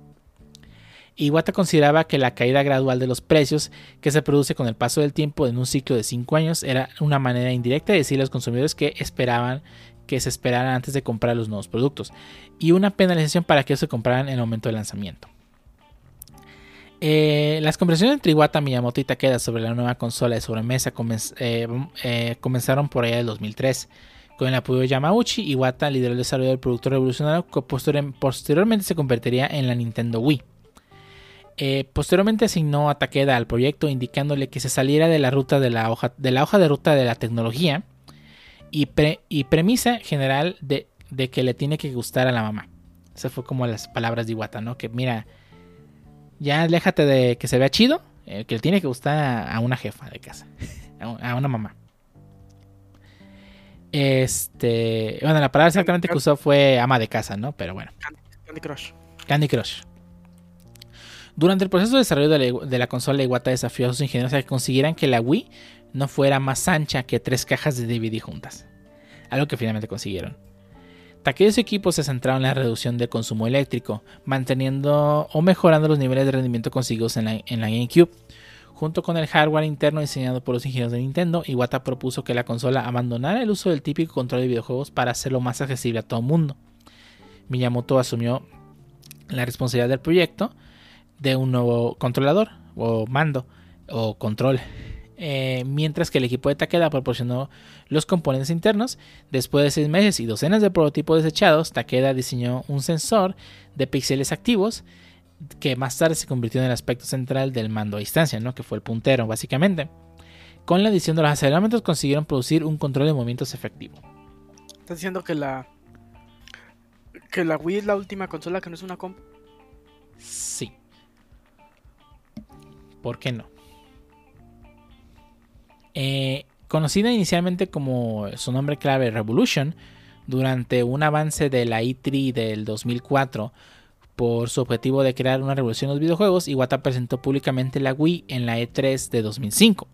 Iwata consideraba que la caída gradual de los precios que se produce con el paso del tiempo en un ciclo de 5 años era una manera indirecta de decirle a los consumidores que esperaban que se esperaran antes de comprar los nuevos productos y una penalización para que se compraran en el momento del lanzamiento. Eh, las conversaciones entre Iwata, Miyamoto y Takeda sobre la nueva consola de sobremesa eh, eh, comenzaron por allá del 2003. Con el apoyo de Yamauchi, Iwata lideró el desarrollo del producto revolucionario que posteriormente se convertiría en la Nintendo Wii. Eh, posteriormente asignó a Takeda al proyecto indicándole que se saliera de la ruta de, la hoja de ruta de la tecnología y, premisa general de, que le tiene que gustar a la mamá. Esas fue como las palabras de Iwata, ¿no? Que mira, ya aléjate de que se vea chido, eh, que le tiene que gustar a, una jefa de casa, a, una mamá. Este, bueno, la palabra exactamente que usó fue ama de casa, ¿no? Pero bueno. Candy Crush. Candy Crush. Durante el proceso de desarrollo de la, consola, Iwata desafió a sus ingenieros a que consiguieran que la Wii no fuera más ancha que tres cajas de DVD juntas, algo que finalmente consiguieron. Takeda y su equipo se centraron en la reducción del consumo eléctrico, manteniendo o mejorando los niveles de rendimiento conseguidos en la, en GameCube. Junto con el hardware interno diseñado por los ingenieros de Nintendo, Iwata propuso que la consola abandonara el uso del típico control de videojuegos para hacerlo más accesible a todo el mundo. Miyamoto asumió la responsabilidad del proyecto, de un nuevo controlador o mando o control. Eh, mientras que el equipo de Takeda proporcionó los componentes internos. Después de seis meses y docenas de prototipos desechados, Takeda diseñó un sensor de píxeles activos que más tarde se convirtió en el aspecto central del mando a distancia, ¿no? que fue el puntero básicamente. Con la adición de los aceleramientos consiguieron producir un control de movimientos efectivo. ¿Estás diciendo que la que la Wii es la última consola que no es una comp? Sí. ¿Por qué no? Eh, conocida inicialmente como su nombre clave Revolution, durante un avance de la E3 del 2004 por su objetivo de crear una revolución en los videojuegos, Iwata presentó públicamente la Wii en la E3 de 2005,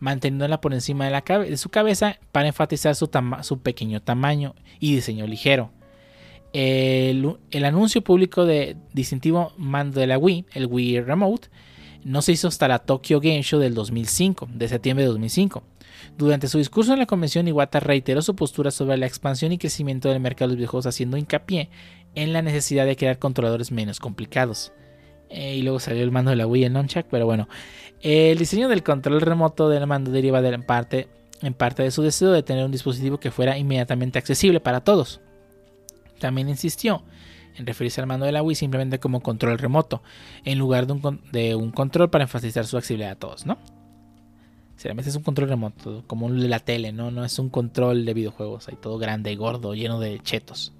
manteniéndola por encima de, la de su cabeza para enfatizar su, pequeño tamaño y diseño ligero. El, el anuncio público de distintivo mando de la Wii, el Wii Remote, no se hizo hasta la Tokyo Game Show del 2005, de septiembre de 2005. Durante su discurso en la convención, Iwata reiteró su postura sobre la expansión y crecimiento del mercado de los videojuegos, haciendo hincapié en la necesidad de crear controladores menos complicados. Eh, y luego salió el mando de la Wii en Nunchuck, pero bueno. el diseño del control remoto del mando deriva en parte de su deseo de tener un dispositivo que fuera inmediatamente accesible para todos. También insistió en referirse al mando de la Wii simplemente como control remoto, en lugar de un, control para enfatizar su accesibilidad a todos, ¿no? Realmente es un control remoto, como un de la tele, ¿no? No es un control de videojuegos, ahí todo grande, gordo, lleno de chetos.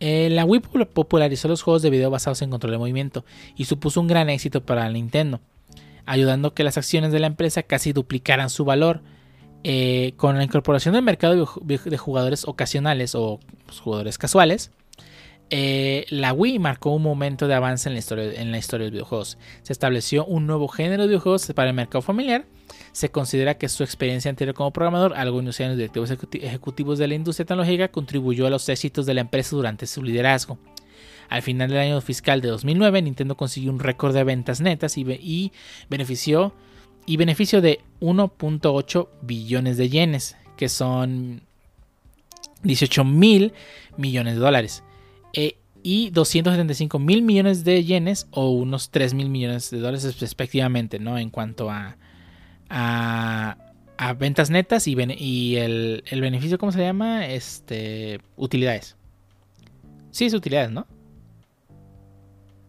Eh, la Wii popularizó los juegos de video basados en control de movimiento y supuso un gran éxito para Nintendo, ayudando a que las acciones de la empresa casi duplicaran su valor eh, con la incorporación del mercado de jugadores ocasionales o pues, jugadores casuales, eh, la Wii marcó un momento de avance en la, historia, de los videojuegos. Se estableció un nuevo género de videojuegos para el mercado familiar. Se considera que su experiencia anterior como programador, algunos años directivos ejecutivos de la industria tecnológica, contribuyó a los éxitos de la empresa durante su liderazgo. Al final del año fiscal de 2009, Nintendo consiguió un récord de ventas netas y, y benefició y beneficio de 1.8 billones de yenes, que son 18 mil millones de dólares. E, y 275 mil millones de yenes o unos 3 mil millones de dólares respectivamente, ¿no? En cuanto a, a, ventas netas y, y el, el, beneficio, ¿cómo se llama? Este, utilidades. Sí, es utilidades, ¿no?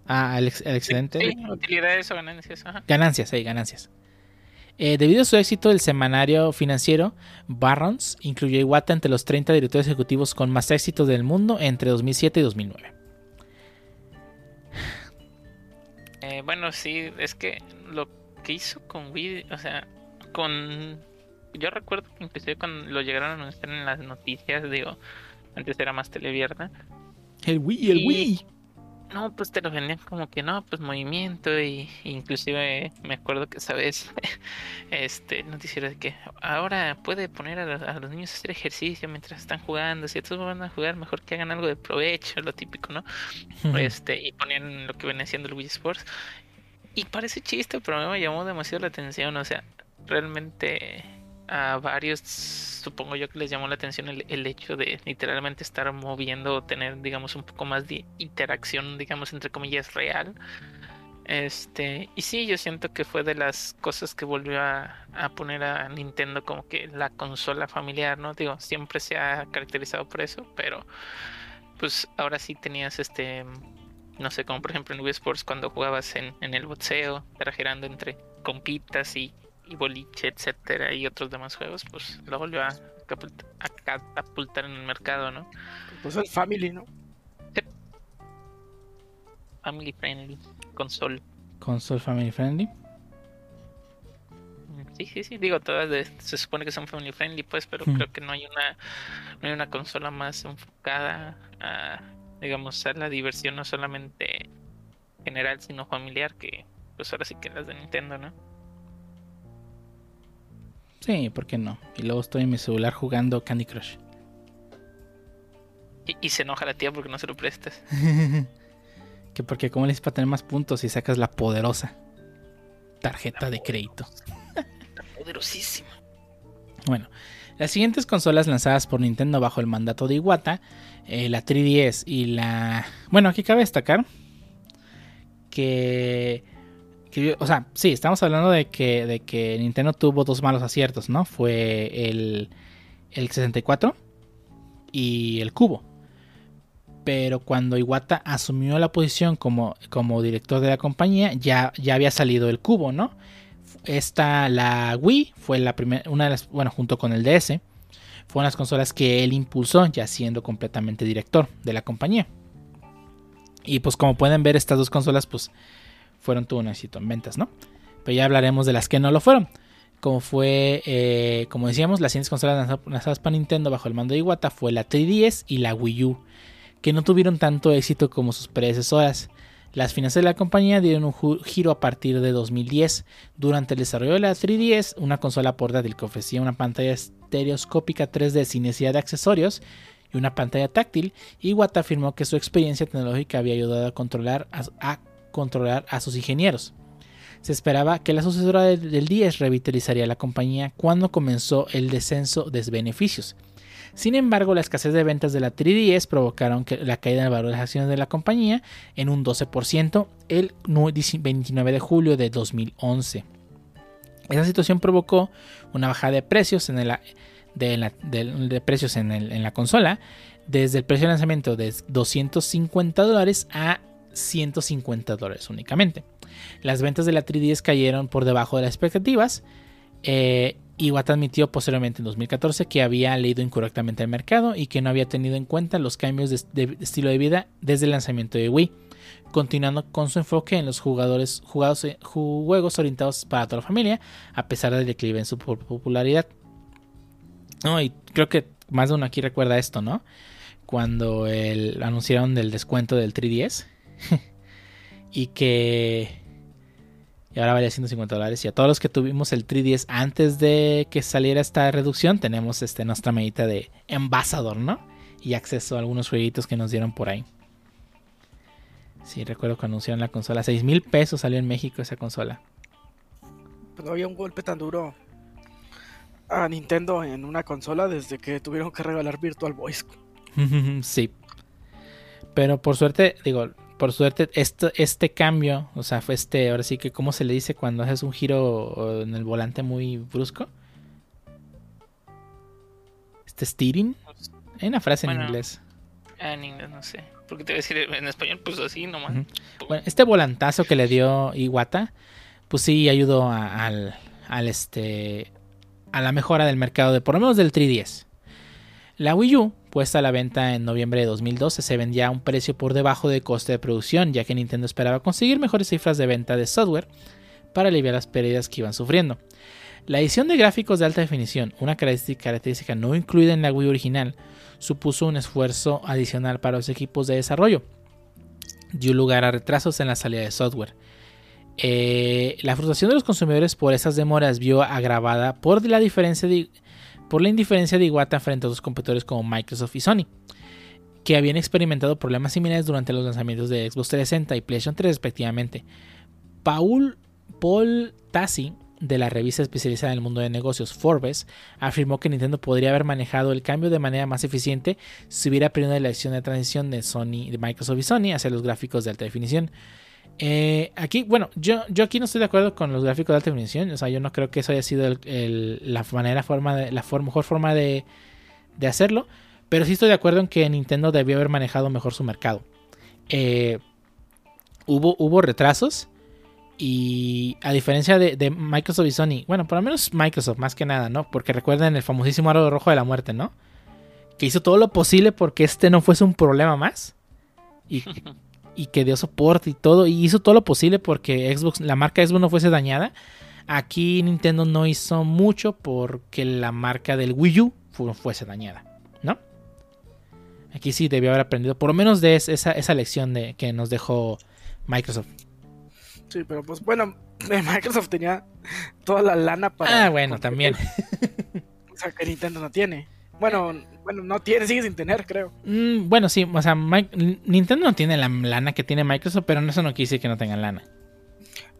Ah, el excedente. Sí, utilidades o ganancias. Ajá. Ganancias, sí, ganancias. Eh, debido a su éxito, el semanario financiero Barrons incluyó a Iwata entre los 30 directores ejecutivos con más éxitos del mundo entre 2007 y 2009. Eh, bueno, sí, es que lo que hizo con Wii, o sea, con... Yo recuerdo que inclusive cuando lo llegaron a anunciar en las noticias, digo, antes era más televierna, El Wii, el Y- Wii. No, pues te lo vendían como que no, pues movimiento y inclusive me acuerdo que esa vez este noticiero de que ahora puede poner a, los- a los niños a hacer ejercicio mientras están jugando, si estos van a jugar mejor que hagan algo de provecho, lo típico, ¿no? este y ponían lo que venía siendo el Wii Sports y parece chiste pero me llamó demasiado la atención o sea realmente a varios supongo yo que les llamó la atención el, el hecho de literalmente estar moviendo o tener digamos un poco más de interacción digamos entre comillas real. Este y sí yo siento que fue de las cosas que volvió a, a poner a Nintendo como que la consola familiar no digo siempre se ha caracterizado por eso pero pues ahora sí tenías este no sé como por ejemplo en Wii Sports cuando jugabas en, en el boxeo girando entre compitas y, y boliche etcétera y otros demás juegos pues lo volvió a, capult- a catapultar en el mercado no Pues el Family, ¿no? family friendly console Console Family Friendly. Sí, sí, sí, digo, todas de- se supone que son family friendly, pues, pero Hmm. creo que no hay una no hay una consola más enfocada a, digamos, a la diversión no solamente general, sino familiar, que pues ahora sí que las de Nintendo, ¿no? Sí, ¿por qué no? Y luego estoy en mi celular jugando Candy Crush. Y, y se enoja la tía porque no se lo prestas. que porque cómo le dices para tener más puntos si sacas la poderosa tarjeta de crédito. Está poderosísima. Bueno, las siguientes consolas lanzadas por Nintendo bajo el mandato de Iwata, eh, la 3DS y la... Bueno, aquí cabe destacar que... o sea, sí, estamos hablando de que, de que Nintendo tuvo dos malos aciertos, ¿no? Fue el, el 64 y el cubo. Pero cuando Iwata asumió la posición como, como director de la compañía, ya, ya había salido el cubo, ¿no? Esta, la Wii, fue la primera, una de las, bueno, junto con el DS, fueron las consolas que él impulsó, ya siendo completamente director de la compañía. Y pues como pueden ver, estas dos consolas, pues, fueron todo un éxito en ventas, ¿no? Pero ya hablaremos de las que no lo fueron. Como fue, eh, como decíamos, las siguientes consolas lanza- lanzadas para Nintendo bajo el mando de Iwata fue la 3DS y la Wii U, que no tuvieron tanto éxito como sus predecesoras. Las finanzas de la compañía dieron un giro a partir de 2010. Durante el desarrollo de la 3DS, una consola portátil que ofrecía una pantalla estereoscópica 3D sin necesidad de accesorios y una pantalla táctil, Iwata afirmó que su experiencia tecnológica había ayudado a controlar a controlar a sus ingenieros. Se esperaba que la sucesora del, del 10 revitalizaría la compañía cuando comenzó el descenso de beneficios. Sin embargo, la escasez de ventas de la 3DS provocaron que la caída del valor de acciones de la compañía en un 12% el nu- 29 de julio de 2011. Esa situación provocó una bajada de precios en, el- la, de precios en, el- en la consola desde el precio de lanzamiento de 250 dólares a 150 dólares únicamente. Las ventas de la 3DS cayeron por debajo de las expectativas. Eh, Iwata admitió posteriormente en 2014 que había leído incorrectamente el mercado y que no había tenido en cuenta los cambios de, estilo de vida desde el lanzamiento de Wii, continuando con su enfoque en los jugadores jugados, juegos orientados para toda la familia, a pesar del declive en su po- popularidad. No, y creo que más de uno aquí recuerda esto, ¿no? Cuando el, anunciaron del descuento del 3DS y que y ahora vale 150 dólares. Y a todos los que tuvimos el 3DS antes de que saliera esta reducción, tenemos este, nuestra medita de Ambassador, ¿no? Y acceso a algunos jueguitos que nos dieron por ahí. Sí, recuerdo que anunciaron la consola. 6 mil pesos salió en México esa consola. Pues no había un golpe tan duro a Nintendo en una consola desde que tuvieron que regalar Virtual Boys. sí. Pero por suerte, digo, por suerte, este, este cambio, o sea, fue este, ahora sí que, ¿cómo se le dice cuando haces un giro en el volante muy brusco? Este steering. Hay una frase Bueno. en inglés. Ah, en inglés no sé. Porque te voy a decir en español, pues así nomás. Bueno, este volantazo que le dio Iwata, pues sí ayudó a, al, al este, a la mejora del mercado de por lo menos del 3DS. La Wii U, puesta a la venta en noviembre de 2012, se vendía a un precio por debajo del coste de producción, ya que Nintendo esperaba conseguir mejores cifras de venta de software para aliviar las pérdidas que iban sufriendo. La edición de gráficos de alta definición, una característica no incluida en la Wii original, supuso un esfuerzo adicional para los equipos de desarrollo. Dio lugar a retrasos en la salida de software. Eh, la frustración de los consumidores por esas demoras vio agravada por la, diferencia de, por la indiferencia de Iwata frente a otros competidores como Microsoft y Sony, que habían experimentado problemas similares durante los lanzamientos de Xbox 360 y PlayStation 3 respectivamente. Paul Paul Tassi de la revista especializada en el mundo de negocios Forbes afirmó que Nintendo podría haber manejado el cambio de manera más eficiente si hubiera aprendido la lección de transición de Sony, de Microsoft y Sony hacia los gráficos de alta definición. Eh, aquí, bueno, yo, yo aquí no estoy de acuerdo con los gráficos de alta definición. O sea, yo no creo que eso haya sido la manera, forma de, la mejor forma de, hacerlo. Pero sí estoy de acuerdo en que Nintendo debió haber manejado mejor su mercado. Eh, hubo, hubo retrasos. Y a diferencia de, Microsoft y Sony, bueno, por lo menos Microsoft más que nada, ¿no? Porque recuerden el famosísimo aro rojo de la muerte, ¿no? Que hizo todo lo posible porque este no fuese un problema más. Y, y que dio soporte y todo. Y hizo todo lo posible porque Xbox, la marca Xbox no fuese dañada. Aquí Nintendo no hizo mucho porque la marca del Wii U fuese dañada, ¿no? Aquí sí debió haber aprendido, por lo menos de esa, esa lección de, que nos dejó Microsoft. Sí, pero pues bueno, Microsoft tenía toda la lana para. Ah, bueno, también. O sea, que Nintendo no tiene. Bueno, bueno, no tiene, sigue sin tener, creo. Mm, bueno, sí, o sea, Nintendo no tiene la lana que tiene Microsoft, pero eso no quiere decir que no tengan lana.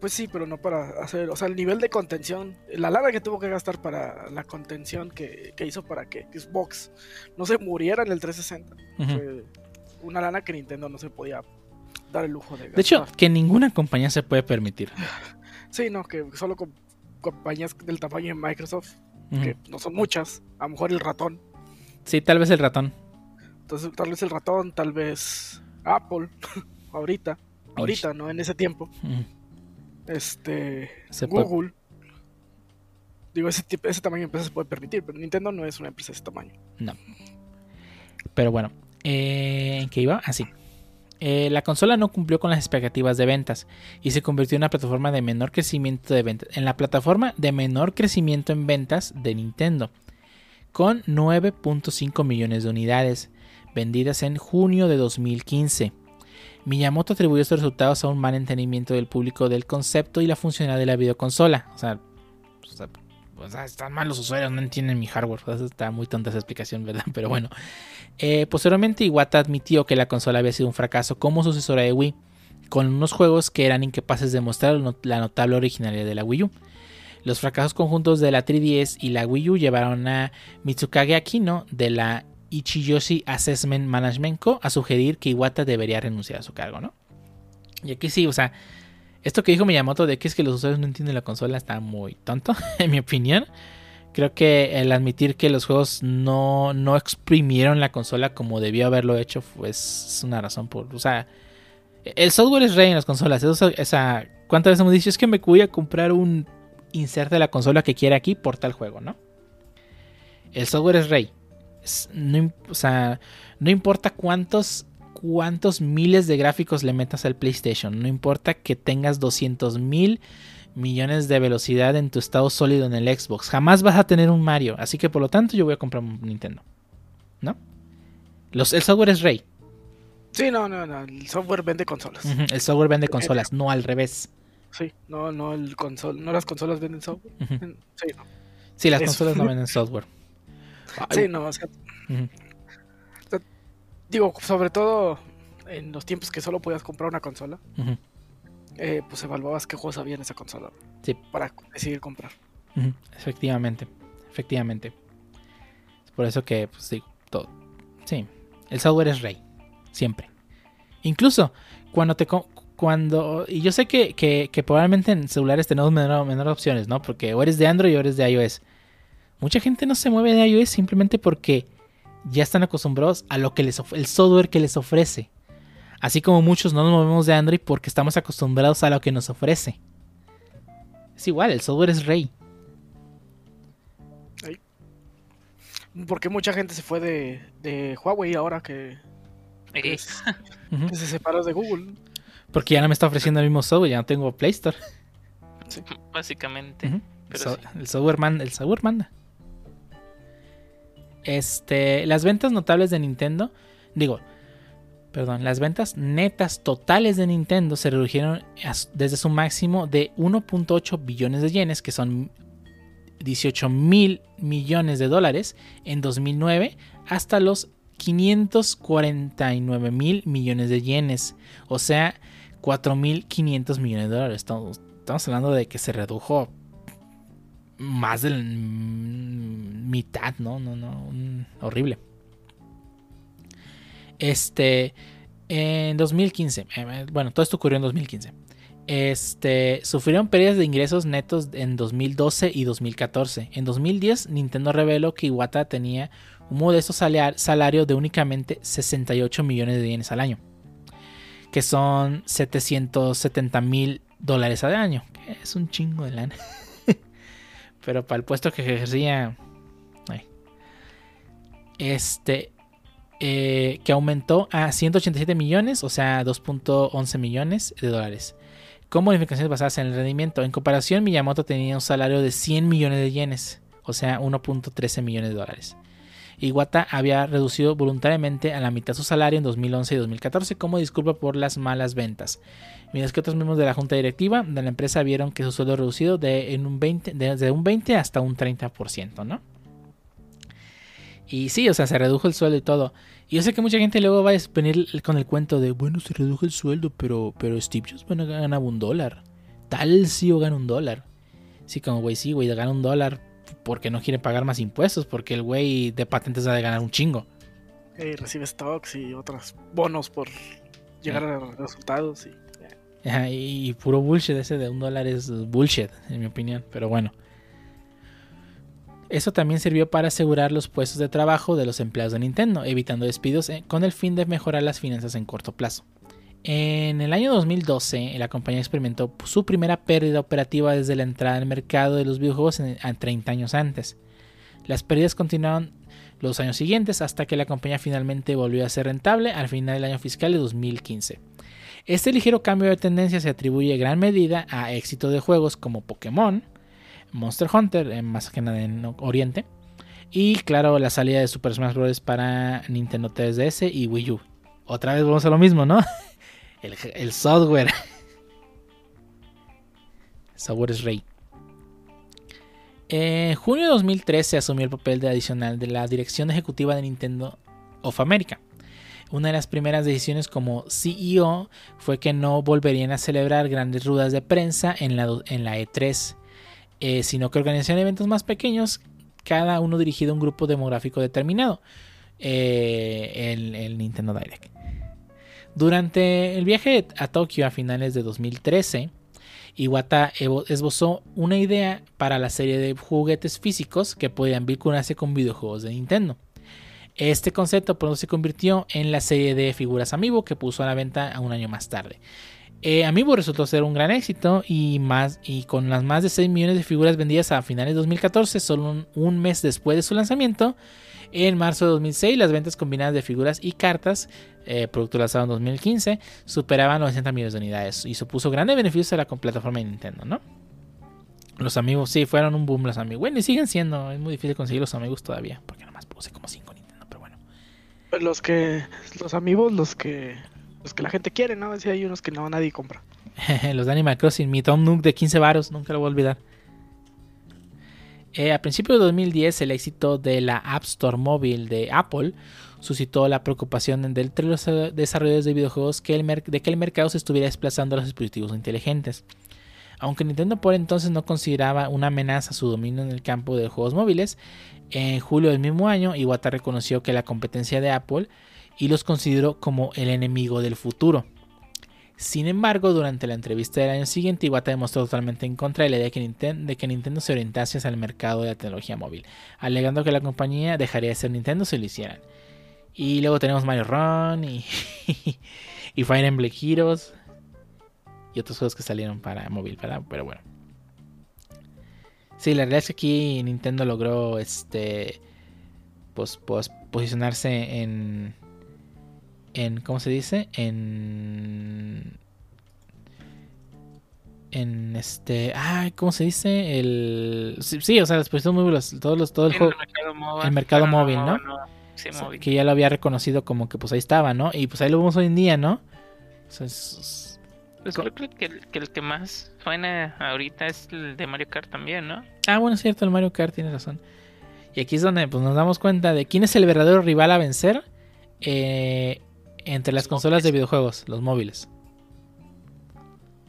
Pues sí, pero no para hacer, o sea, el nivel de contención, la lana que tuvo que gastar para la contención que, hizo para que Xbox no se muriera en el 360. Fue una lana que Nintendo no se podía dar el lujo de De hecho, que ninguna compañía se puede permitir. Sí, no, que solo con compañías del tamaño de Microsoft, que no son muchas, a lo mejor el ratón. Sí, tal vez el ratón. Entonces, tal vez el ratón, tal vez Apple, ahorita, ahorita, ¿no? En ese tiempo. Este, Google. Digo, ese, ese tamaño de empresa se puede permitir, pero Nintendo no es una empresa de ese tamaño. No. Pero bueno, eh, ¿en qué iba? Así. Ah, eh, la consola no cumplió con las expectativas de ventas y se convirtió en una plataforma de menor crecimiento de ventas, en la plataforma de menor crecimiento en ventas de Nintendo, con 9.5 millones de unidades vendidas en junio de 2015. Miyamoto atribuyó estos resultados a un mal entendimiento del público del concepto y la funcionalidad de la videoconsola. O sea, están mal los usuarios, no entienden mi hardware. está muy tonta esa explicación, ¿verdad? Pero bueno. Eh, posteriormente, Iwata admitió que la consola había sido un fracaso como sucesora de Wii, con unos juegos que eran incapaces de mostrar la notable originalidad de la Wii U. Los fracasos conjuntos de la 3DS y la Wii U llevaron a Mitsukage Akino de la Ichiyoshi Assessment Management Co. a sugerir que Iwata debería renunciar a su cargo, ¿no? Y aquí sí, o sea, esto que dijo Miyamoto de que es que los usuarios no entienden la consola está muy tonto, en mi opinión. Creo que el admitir que los juegos no, no exprimieron la consola como debió haberlo hecho, pues es una razón por. O sea, el software es rey en las consolas. esa, ¿Cuántas veces hemos dicho? Es que me voy a comprar un insert de la consola que quiera aquí por tal juego, ¿no? El software es rey. no, o sea, no importa cuántos, cuántos miles de gráficos le metas al PlayStation. No importa que tengas 200 mil millones de velocidad en tu estado sólido en el Xbox. Jamás vas a tener un Mario. Así que por lo tanto yo voy a comprar un Nintendo. ¿No? Los, el software es rey. Sí, no, no, no. El software vende consolas. El software vende consolas, no al revés. Sí, no, no, el consol, no las consolas venden software. Sí, no. Sí, las consolas no venden software. Sí, no, digo, sobre todo en los tiempos que solo podías comprar una consola. Eh, pues evaluabas qué juegos había en esa consola. Sí. Para decidir comprar. Efectivamente, efectivamente. Es por eso que, pues sí, todo. Sí, el software es rey, siempre. Incluso cuando te... Cuando, y yo sé que, que, probablemente en celulares tenemos menores opciones, ¿no? Porque o eres de Android o eres de iOS. Mucha gente no se mueve de iOS simplemente porque ya están acostumbrados a lo que les el software que les ofrece. Así como muchos no nos movemos de Android porque estamos acostumbrados a lo que nos ofrece. Es igual, el software es rey. Porque mucha gente se fue de, de Huawei ahora que, que, que se separó de Google. Porque ya no me está ofreciendo el mismo software, ya no tengo Play Store. Básicamente. Ujú. El, Pero so- sí. el software manda, el software manda. Este, las ventas notables de Nintendo, digo, perdón, las ventas netas totales de Nintendo se redujeron desde su máximo de 1.8 billones de yenes, que son 18 mil millones de dólares en 2009, hasta los 549 mil millones de yenes, o sea, 4.500 millones de dólares. Estamos, hablando de que se redujo más de mitad, ¿no? No, no, un- horrible. Este, en 2015, eh, bueno, todo esto ocurrió en 2015. Este, sufrieron pérdidas de ingresos netos en 2012 y 2014. En 2010, Nintendo reveló que Iwata tenía un modesto salar- salario de únicamente 68 millones de yenes al año, que son 770 mil dólares al año, que es un chingo de lana. Pero para el puesto que ejercía, este, eh, que aumentó a 187 millones, o sea, 2.11 millones de dólares. Con bonificaciones basadas en el rendimiento. En comparación, Miyamoto tenía un salario de 100 millones de yenes, o sea, 1.13 millones de dólares. Iwata había reducido voluntariamente a la mitad su salario en 2011 y 2014 como disculpa por las malas ventas. Mientras que otros miembros de la junta directiva de la empresa vieron que su sueldo reducido de, en un 20, de, un 20 hasta un 30%, ¿no? Y sí, o sea, se redujo el sueldo y todo. Y yo sé que mucha gente luego va a venir con el cuento de, bueno, se redujo el sueldo, pero, pero Steve Jobs bueno, ganaba un dólar. Tal CEO gana un dólar. Sí, como, güey, sí, güey, gana un dólar porque no quiere pagar más impuestos, porque el güey de patentes ha de ganar un chingo. Y recibe stocks y otros bonos por llegar a resultados. Y, Ajá, y, y puro bullshit ese de un dólar es bullshit, en mi opinión. Pero bueno. Eso también sirvió para asegurar los puestos de trabajo de los empleados de Nintendo, evitando despidos eh, con el fin de mejorar las finanzas en corto plazo. En el año 2012, la compañía experimentó su primera pérdida operativa desde la entrada al mercado de los videojuegos en, a 30 años antes. Las pérdidas continuaron los años siguientes hasta que la compañía finalmente volvió a ser rentable al final del año fiscal de 2015. Este ligero cambio de tendencia se atribuye en gran medida a éxito de juegos como Pokémon, Monster Hunter, en más que nada en Oriente, y claro, la salida de Super Smash Bros. para Nintendo 3DS y Wii U. Otra vez vamos a lo mismo, ¿no? El, software. El software es rey. En junio de 2013 asumió el papel de adicional de la dirección ejecutiva de Nintendo of America. Una de las primeras decisiones como CEO fue que no volverían a celebrar grandes ruedas de prensa en la, en la E3, eh, sino que organizarían eventos más pequeños, cada uno dirigido a un grupo demográfico determinado, eh, el Nintendo Direct. Durante el viaje a Tokio a finales de 2013, Iwata esbozó una idea para la serie de juguetes físicos que podían vincularse con videojuegos de Nintendo. Este concepto pronto se convirtió en la serie de figuras Amiibo que puso a la venta un año más tarde. Eh, Amiibo resultó ser un gran éxito y, más, y con las más de 6 millones de figuras vendidas a finales de 2014, solo un mes después de su lanzamiento, en marzo de 2006 las ventas combinadas de figuras y cartas, eh, producto lanzado en 2015, superaban 900 millones de unidades y supuso grandes beneficios a la plataforma de Nintendo, ¿no? Los amigos, sí, fueron un boom los amigos. Bueno, y siguen siendo, es muy difícil conseguir los amigos todavía, porque nomás puse como 5 Nintendo, pero bueno. Los que, los amigos, los que, los que la gente quiere, ¿no? Si hay unos que no nadie compra. los de Animal Crossing, mi Tom Nook de 15 varos, nunca lo voy a olvidar. Eh, a principios de 2010, el éxito de la App Store móvil de Apple suscitó la preocupación entre los desarrolladores de videojuegos que el de que el mercado se estuviera desplazando a los dispositivos inteligentes. Aunque Nintendo por entonces no consideraba una amenaza su dominio en el campo de juegos móviles, en julio del mismo año Iwata reconoció que la competencia de Apple y los consideró como el enemigo del futuro. Sin embargo, durante la entrevista del año siguiente, Iwata demostró totalmente en contra de la idea de que, Nintendo, se orientase hacia el mercado de la tecnología móvil, alegando que la compañía dejaría de ser Nintendo si lo hicieran. Y luego tenemos Mario Run y, y Fire Emblem Heroes. Y otros juegos que salieron para móvil, ¿verdad? Pero bueno. Sí, la realidad es que aquí Nintendo logró este. Pues, pues posicionarse en. En. ¿Cómo se dice? En. En este. Ay, ¿cómo se dice? El. Sí, o sea, las posiciones móviles. Todos los, todo el juego. El mercado móvil, ¿no? Sí, O sea, móvil. que ya lo había reconocido como que pues ahí estaba, ¿no? Y pues ahí lo vemos hoy en día, ¿no? O sea, es- Pues creo que el, que el que más suena ahorita es el de Mario Kart también, ¿no? Ah, bueno, es cierto, el Mario Kart tiene razón. Y aquí es donde pues, nos damos cuenta de quién es el verdadero rival a vencer eh, entre las consolas de videojuegos, los móviles.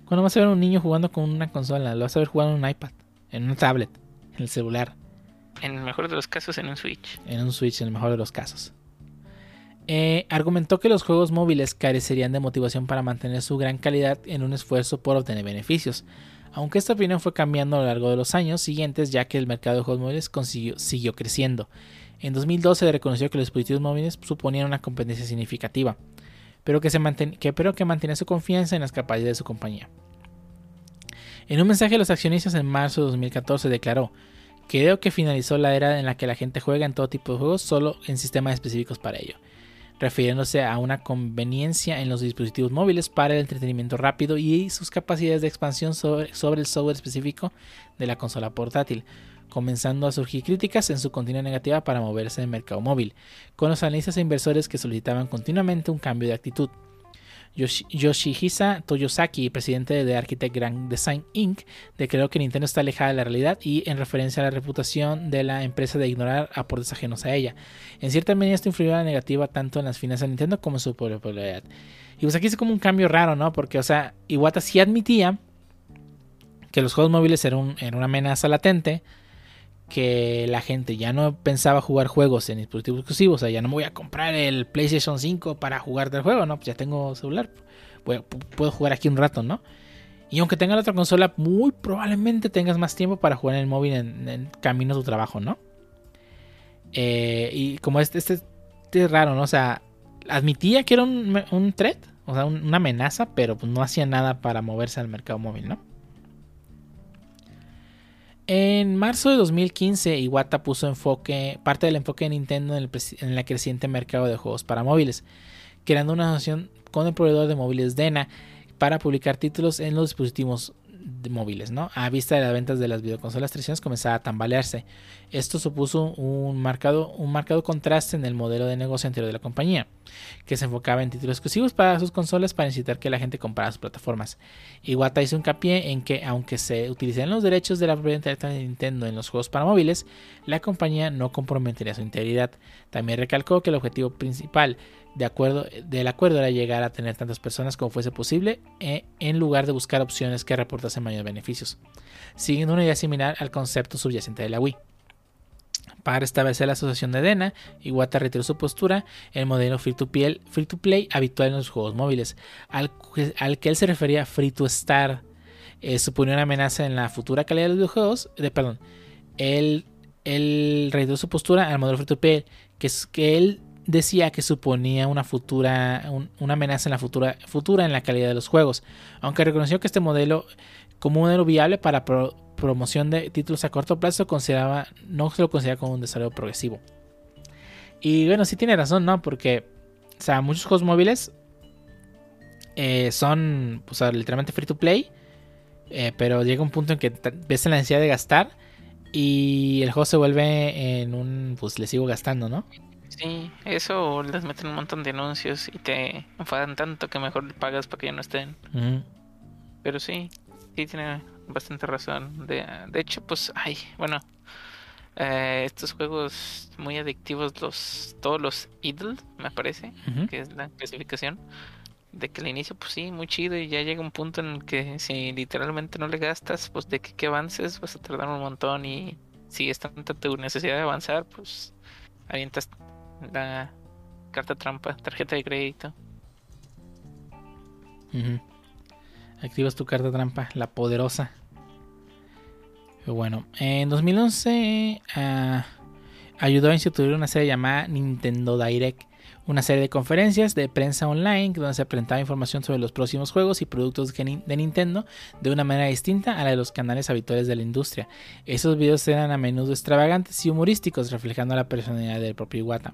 Cuando vas a ver a un niño jugando con una consola, lo vas a ver jugando en un iPad, en una tablet, en el celular. En el mejor de los casos en un Switch. en un Switch en el mejor de los casos. Eh, argumentó que los juegos móviles carecerían de motivación para mantener su gran calidad en un esfuerzo por obtener beneficios, aunque esta opinión fue cambiando a lo largo de los años siguientes ya que el mercado de juegos móviles consiguió- siguió creciendo. En 2012 reconoció que los dispositivos móviles suponían una competencia significativa, pero que, se manten- que, pero que mantenía su confianza en las capacidades de su compañía. En un mensaje a los accionistas en marzo de 2014 declaró, Creo que finalizó la era en la que la gente juega en todo tipo de juegos solo en sistemas específicos para ello, refiriéndose a una conveniencia en los dispositivos móviles para el entretenimiento rápido y sus capacidades de expansión sobre, sobre el software específico de la consola portátil, comenzando a surgir críticas en su continua negativa para moverse en el mercado móvil, con los analistas e inversores que solicitaban continuamente un cambio de actitud. Yoshi- Yoshihisa Toyosaki, presidente de Architect Grand Design Inc., declaró que Nintendo está alejada de la realidad y en referencia a la reputación de la empresa de ignorar aportes ajenos a ella. En cierta medida esto influyó a la negativa tanto en las finanzas de Nintendo como en su popularidad. Y pues aquí es como un cambio raro, ¿no? Porque, o sea, Iwata sí admitía que los juegos móviles eran una amenaza latente, que la gente ya no pensaba jugar juegos en dispositivos exclusivos, o sea, ya no me voy a comprar el PlayStation 5 para jugar del juego, ¿no? Pues ya tengo celular, a- puedo jugar aquí un rato, ¿no? Y aunque tengas la otra consola, muy probablemente tengas más tiempo para jugar en el móvil en, camino a tu trabajo, ¿no? Eh, y como este, este, este es raro, ¿no? O sea, admitía que era un, un threat, o sea, un- una amenaza, pero pues no hacía nada para moverse al mercado móvil, ¿no? En marzo de 2015, Iwata puso enfoque, parte del enfoque de Nintendo en el, en el creciente mercado de juegos para móviles, creando una asociación con el proveedor de móviles Dena para publicar títulos en los dispositivos móviles, ¿no? A vista de las ventas de las videoconsolas tradicionales comenzaba a tambalearse. Esto supuso un marcado, un marcado contraste en el modelo de negocio anterior de la compañía, que se enfocaba en títulos exclusivos para sus consolas para incitar que la gente comprara sus plataformas. Iwata hizo hincapié en que, aunque se utilicen los derechos de la propiedad de Nintendo en los juegos para móviles, la compañía no comprometería su integridad. También recalcó que el objetivo principal de acuerdo, del acuerdo era llegar a tener tantas personas como fuese posible eh, en lugar de buscar opciones que reportasen mayores beneficios, siguiendo una idea similar al concepto subyacente de la Wii. Para establecer la asociación de Dena, Iwata retiró su postura, el modelo free to, play, free habitual en los juegos móviles, al, que- él se refería free to star, eh, suponía una amenaza en la futura calidad de los videojuegos, de, perdón, él, él retiró su postura al modelo free to play, que que él decía que suponía una futura un- una amenaza en la futura futura en la calidad de los juegos, aunque reconoció que este modelo como un modelo viable para pro- promoción de títulos a corto plazo consideraba no se lo considera como un desarrollo progresivo. Y bueno, sí tiene razón, ¿no? Porque o sea, muchos juegos móviles eh, son o sea, literalmente free to play, eh, pero llega un punto en que ves la necesidad de gastar y el juego se vuelve en un pues le sigo gastando, ¿no? Sí, eso les meten un montón de anuncios y te enfadan tanto que mejor le pagas para que ya no estén. Pero sí, sí tiene bastante razón. De, de hecho, pues, ay, bueno, eh, estos juegos muy adictivos, los todos los idle, me parece, que es la clasificación, de que al inicio, pues sí, muy chido y ya llega un punto en el que si literalmente no le gastas, pues de que, que avances vas a tardar un montón y si es tanta tu necesidad de avanzar, pues avientas la carta trampa, tarjeta de crédito. Ujú. Activas tu carta trampa, la poderosa. Pero bueno, en 2011 ah, ayudó a instituir una serie llamada Nintendo Direct, una serie de conferencias de prensa online donde se presentaba información sobre los próximos juegos y productos de Nintendo de una manera distinta a la de los canales habituales de la industria. Esos videos eran a menudo extravagantes y humorísticos, reflejando la personalidad del propio Iwata.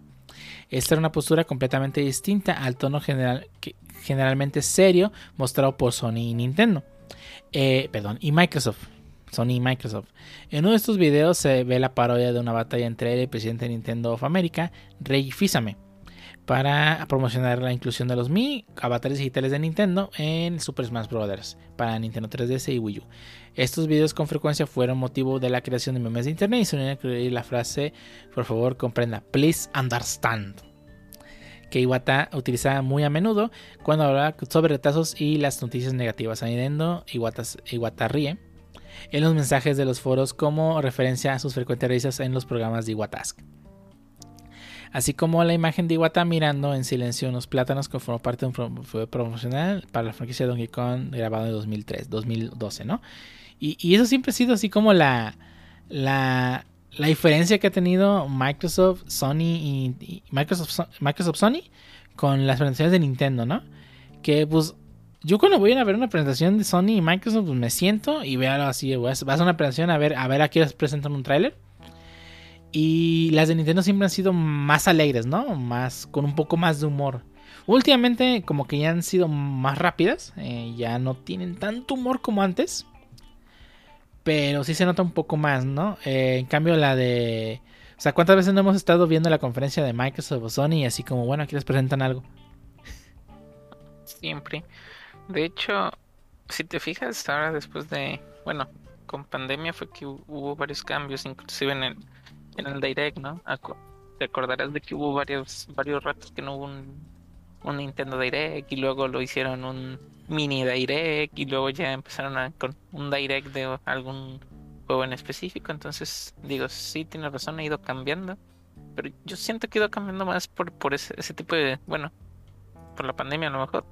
Esta era una postura completamente distinta al tono general, que, generalmente serio mostrado por Sony y Nintendo. Eh, perdón, y Microsoft. Sony y Microsoft. En uno de estos videos se ve la parodia de una batalla entre él y el presidente de Nintendo of America, Rey Fizame para promocionar la inclusión de los Mi, avatares digitales de Nintendo, en Super Smash Bros. para Nintendo 3DS y Wii U. Estos videos con frecuencia fueron motivo de la creación de memes de internet y se unieron a incluir la frase, por favor comprenda, please understand, que Iwata utilizaba muy a menudo cuando hablaba sobre retrasos y las noticias negativas, añadiendo Iwata, Iwata ríe en los mensajes de los foros como referencia a sus frecuentes risas en los programas de Iwatask así como la imagen de Iwata mirando en silencio unos plátanos que formó parte de un fue promocional para la franquicia Donkey Kong grabado en 2003, 2012, ¿no? Y, eso siempre ha sido así como la, la, la diferencia que ha tenido Microsoft, Sony y, Microsoft, Microsoft Sony con las presentaciones de Nintendo, ¿no? Que pues yo cuando voy a ver una presentación de Sony y Microsoft, pues me siento y veo así, vas a una presentación a ver, a ver a qué presentan un tráiler y las de Nintendo siempre han sido más alegres, ¿no? Más, con un poco más de humor. Últimamente como que ya han sido más rápidas, eh, ya no tienen tanto humor como antes. Pero sí se nota un poco más, ¿no? Eh, en cambio la de... O sea, ¿cuántas veces no hemos estado viendo la conferencia de Microsoft o Sony así como, bueno, aquí les presentan algo? Siempre. De hecho, si te fijas, ahora después de... Bueno, con pandemia fue que hubo varios cambios, inclusive en el en el Direct, ¿no? Te acordarás de que hubo varios, varios ratos que no hubo un, un Nintendo Direct y luego lo hicieron un mini Direct y luego ya empezaron a, con un Direct de algún juego en específico. Entonces, digo, sí, tiene razón, ha ido cambiando. Pero yo siento que ha ido cambiando más por, por ese, ese tipo de, bueno, por la pandemia a lo mejor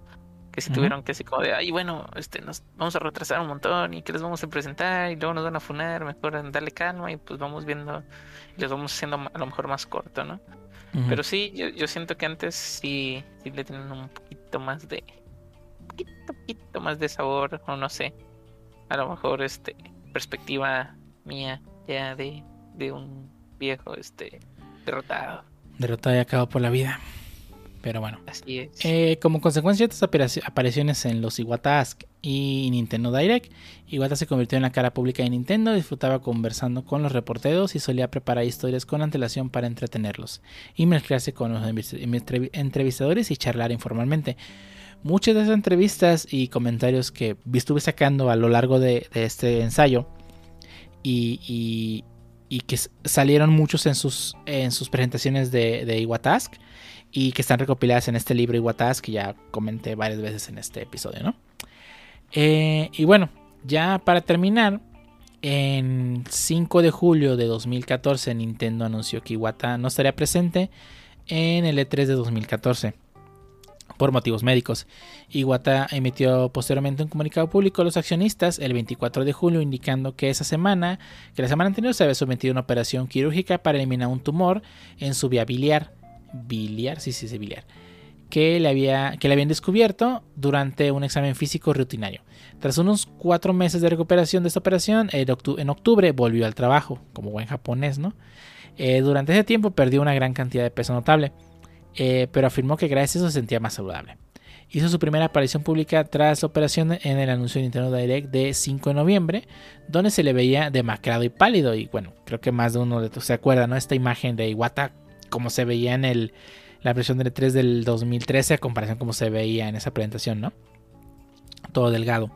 que si tuvieron que así como de, ay, bueno, este, nos vamos a retrasar un montón y que les vamos a presentar y luego nos van a funar, mejor darle calma y pues vamos viendo y los vamos haciendo a lo mejor más corto, ¿no? Pero sí, yo, yo, siento que antes sí, sí le tienen un poquito más de, un poquito, poquito más de sabor, o no sé, a lo mejor este, perspectiva mía ya de, de un viejo, este, derrotado. Derrotado y acabado por la vida. Pero bueno. Así es. Eh, como consecuencia de estas apariciones en los Iwata Ask y Nintendo Direct, Iwata se convirtió en la cara pública de Nintendo, disfrutaba conversando con los reporteros y solía preparar historias con antelación para entretenerlos y mezclarse con los entrevistadores y charlar informalmente. Muchas de esas entrevistas y comentarios que estuve sacando a lo largo de, este ensayo y, que salieron muchos en sus, en sus presentaciones de, de Iwatask y que están recopiladas en este libro Iguataz que ya comenté varias veces en este episodio, ¿no? Eh, y bueno, ya para terminar, en 5 de julio de 2014 Nintendo anunció que Iwata no estaría presente en el E3 de 2014 por motivos médicos. Iwata emitió posteriormente un comunicado público a los accionistas el 24 de julio indicando que esa semana, que la semana anterior se había sometido a una operación quirúrgica para eliminar un tumor en su vía biliar biliar, sí, sí, sí, biliar, que le, había, que le habían descubierto durante un examen físico rutinario. Tras unos cuatro meses de recuperación de esta operación, en octubre volvió al trabajo, como buen japonés, ¿no? Eh, durante ese tiempo perdió una gran cantidad de peso notable, eh, pero afirmó que gracias a eso se sentía más saludable. Hizo su primera aparición pública tras la operación en el anuncio de Nintendo Direct de 5 de noviembre, donde se le veía demacrado y pálido. Y bueno, creo que más de uno de se acuerda, ¿no? Esta imagen de Iwata como se veía en el, la versión de 3 del 2013 a comparación como se veía en esa presentación, ¿no? Todo delgado.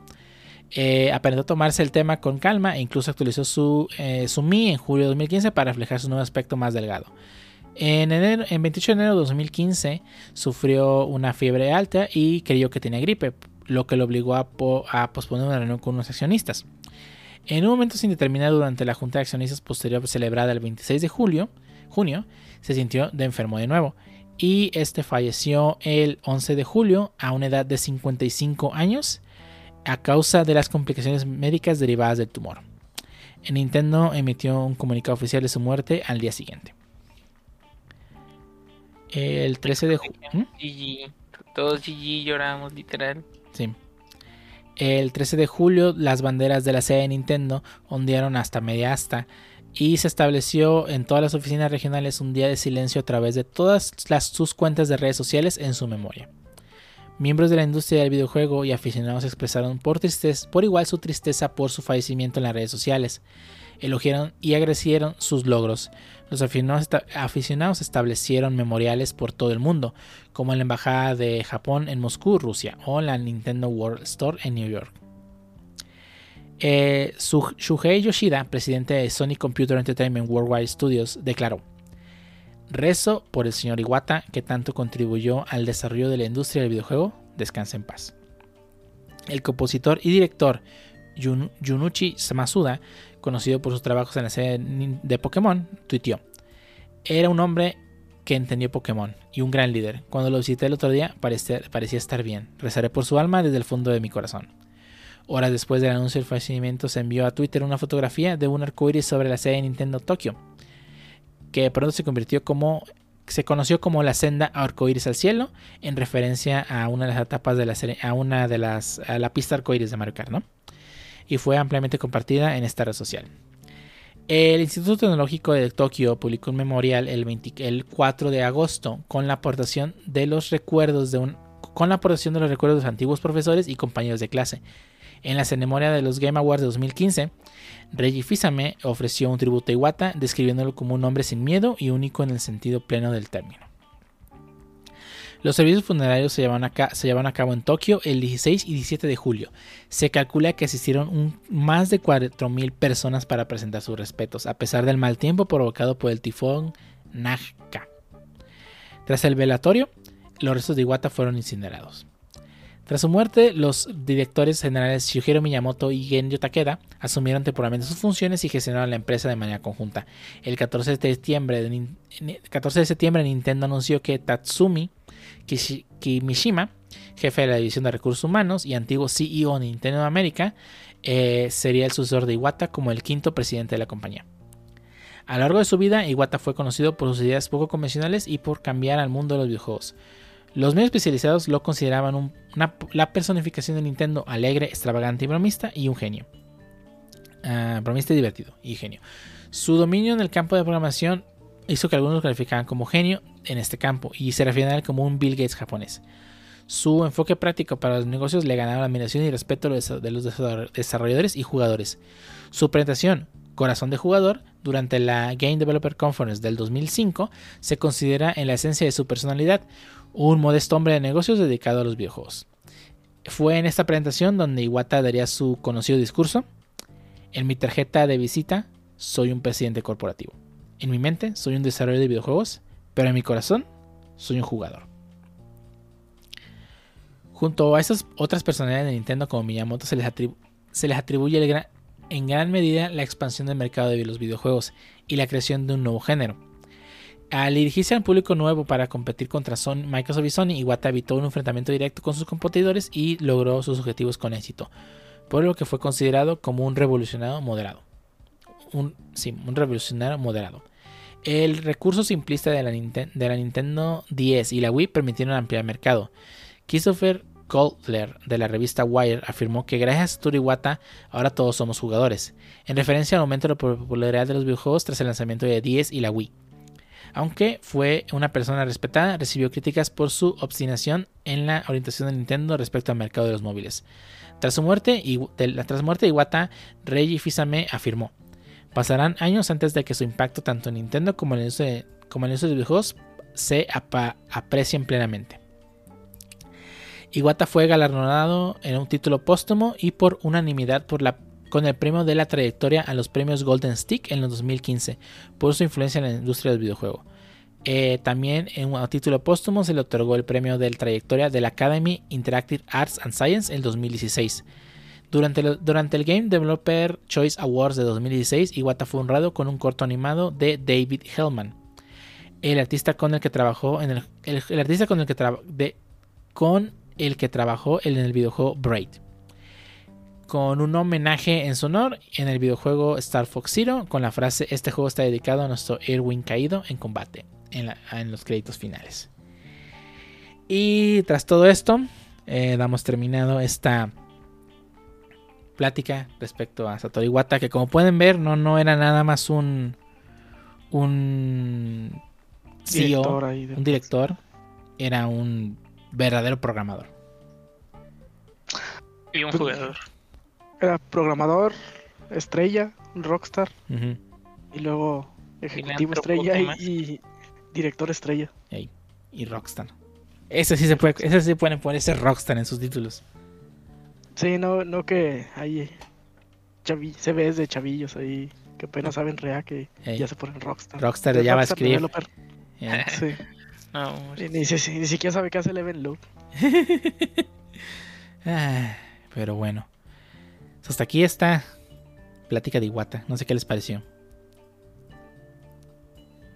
Eh, aprendió a tomarse el tema con calma e incluso actualizó su, eh, su Mi en julio de 2015 para reflejar su nuevo aspecto más delgado. En, enero, en 28 de enero de 2015 sufrió una fiebre alta y creyó que tenía gripe, lo que lo obligó a, a posponer una reunión con unos accionistas. En un momento sin determinar durante la junta de accionistas posterior celebrada el 26 de julio, junio, se sintió de enfermo de nuevo y este falleció el 11 de julio a una edad de 55 años a causa de las complicaciones médicas derivadas del tumor. Nintendo emitió un comunicado oficial de su muerte al día siguiente. El 13 de julio. GG. Todos GG lloramos, literal. Sí. El 13 de julio, las banderas de la sede de Nintendo ondearon hasta media asta y se estableció en todas las oficinas regionales un día de silencio a través de todas las, sus cuentas de redes sociales en su memoria. Miembros de la industria del videojuego y aficionados expresaron por, tristeza, por igual su tristeza por su fallecimiento en las redes sociales. Elogiaron y agradecieron sus logros. Los aficionados establecieron memoriales por todo el mundo, como en la Embajada de Japón en Moscú, Rusia, o la Nintendo World Store en New York. Eh, Shuhei Yoshida, presidente de Sony Computer Entertainment Worldwide Studios, declaró: Rezo por el señor Iwata, que tanto contribuyó al desarrollo de la industria del videojuego. Descansa en paz. El compositor y director Jun Junichi Masuda, conocido por sus trabajos en la serie de Pokémon, tuiteó: Era un hombre que entendió Pokémon y un gran líder. Cuando lo visité el otro día parecía estar bien. Rezaré por su alma desde el fondo de mi corazón. Horas después del anuncio del fallecimiento se envió a Twitter una fotografía de un arcoíris sobre la sede de Nintendo Tokio, que pronto se convirtió como se conoció como la senda arcoíris al cielo, en referencia a una de las etapas de la serie, a una de las a la pista arcoíris de Mario Kart, ¿no? Y fue ampliamente compartida en esta red social. El Instituto Tecnológico de Tokio publicó un memorial el, 4 de agosto con la aportación de los recuerdos de un, con la aportación de los recuerdos de antiguos profesores y compañeros de clase. En la ceremonia de los Game Awards de 2015, Reggie Fils-Aimé ofreció un tributo a Iwata, describiéndolo como un hombre sin miedo y único en el sentido pleno del término. Los servicios funerarios se llevaron, a, cabo en Tokio el 16 y 17 de julio. Se calcula que asistieron más de 4.000 personas para presentar sus respetos, a pesar del mal tiempo provocado por el tifón Najka. Tras el velatorio, los restos de Iwata fueron incinerados. Tras su muerte, los directores generales Shigeru Miyamoto y Genyo Takeda asumieron temporalmente sus funciones y gestionaron la empresa de manera conjunta. El 14 de septiembre, de, 14 de septiembre Nintendo anunció que Tatsumi Kimishima, jefe de la división de recursos humanos y antiguo CEO de Nintendo América, eh, sería el sucesor de Iwata como el quinto presidente de la compañía. A lo largo de su vida, Iwata fue conocido por sus ideas poco convencionales y por cambiar al mundo de los videojuegos. Los medios especializados lo consideraban la personificación de Nintendo alegre, extravagante y bromista y un genio. Ah, bromista y divertido y genio. Su dominio en el campo de programación hizo que algunos lo calificaran como genio en este campo y se refieren a él como un Bill Gates japonés. Su enfoque práctico para los negocios le ganaba la admiración y respeto de los desarrolladores y jugadores. Su presentación, Corazón de Jugador, durante la Game Developer Conference del 2005, se considera en la esencia de su personalidad un modesto hombre de negocios dedicado a los videojuegos. Fue en esta presentación donde Iwata daría su conocido discurso. En mi tarjeta de visita soy un presidente corporativo. En mi mente soy un desarrollador de videojuegos, pero en mi corazón soy un jugador. Junto a esas otras personalidades de Nintendo como Miyamoto se les, atribuye en gran medida la expansión del mercado de los videojuegos y la creación de un nuevo género. Al dirigirse al público nuevo para competir contra Sony, Microsoft y Sony, Iwata evitó un enfrentamiento directo con sus competidores y logró sus objetivos con éxito, por lo que fue considerado como un revolucionario moderado. Un, sí, un revolucionario moderado. El recurso simplista de la, Nintendo 10 y la Wii permitieron ampliar el mercado. Christopher Goldler de la revista Wire afirmó que gracias a Turiwata ahora todos somos jugadores, en referencia al aumento de la popularidad de los videojuegos tras el lanzamiento de 10 y la Wii. Aunque fue una persona respetada, recibió críticas por su obstinación en la orientación de Nintendo respecto al mercado de los móviles. Tras su muerte, tras muerte Iwata, Reiji Fisame afirmó: Pasarán años antes de que su impacto tanto en Nintendo como en el uso de, como en videojuegos se aprecien plenamente. Iwata fue galardonado en un título póstumo y por unanimidad por la, con el premio de la trayectoria a los premios Golden Stick en los 2015 por su influencia en la industria del videojuego. Eh, también en un título póstumo se le otorgó el premio de la trayectoria de la Academy Interactive Arts and Science en 2016 durante, el Game Developer Choice Awards de 2016, Iwata fue honrado con un corto animado de David Hellman, el artista con el que trabajó en el, artista con el que con el que trabajó en el videojuego Braid. Con un homenaje en su honor en el videojuego Star Fox Zero con la frase este juego está dedicado a nuestro Erwin caído en combate. en, la- en los créditos finales. Y tras todo esto, eh, damos terminado esta plática respecto a Satoru Iwata, que como pueden ver, no, no era nada más un un CEO, Director de- un director, era un verdadero programador. Y un Pues, jugador. Era programador, estrella, rockstar, y luego ejecutivo estrella ¿qué y, director estrella. Ey, y Rockstar. Ese sí se puede, ese sí pueden poner ese Rockstar en sus títulos. Sí, no, no que hay chavi, se ve de chavillos ahí que apenas saben React que Ey. ya se ponen rockstar. Rockstar de JavaScript. Eh, Sí. No, hombre. Y ni, ni siquiera sabe qué hace el event loop. ah, pero bueno. Hasta aquí está plática de Iwata. No sé qué les pareció.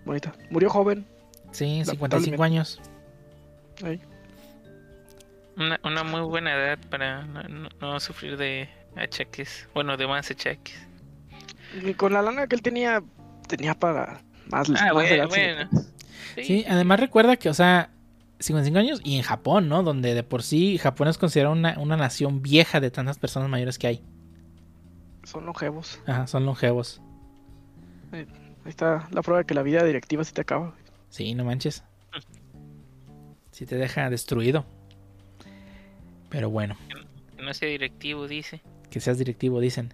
Bonita. Murió joven. Sí, 55 Lamentablemente. años. Ahí. Una, una muy buena edad para no, no- no sufrir de achaques. Bueno, de más achaques. Y con la lana que él tenía, tenía para más, Ah, más bueno, bueno. Sí. Sí, además recuerda que, o sea, 55 años y en Japón, ¿no? Donde de por sí Japón es considerado una, una nación vieja de tantas personas mayores que hay. Son longevos. Ajá, son longevos. Ahí está la prueba de que la vida directiva se te acaba. Sí, no manches. Sí te deja destruido. Pero bueno, No sea directivo, dice. que seas directivo, dicen.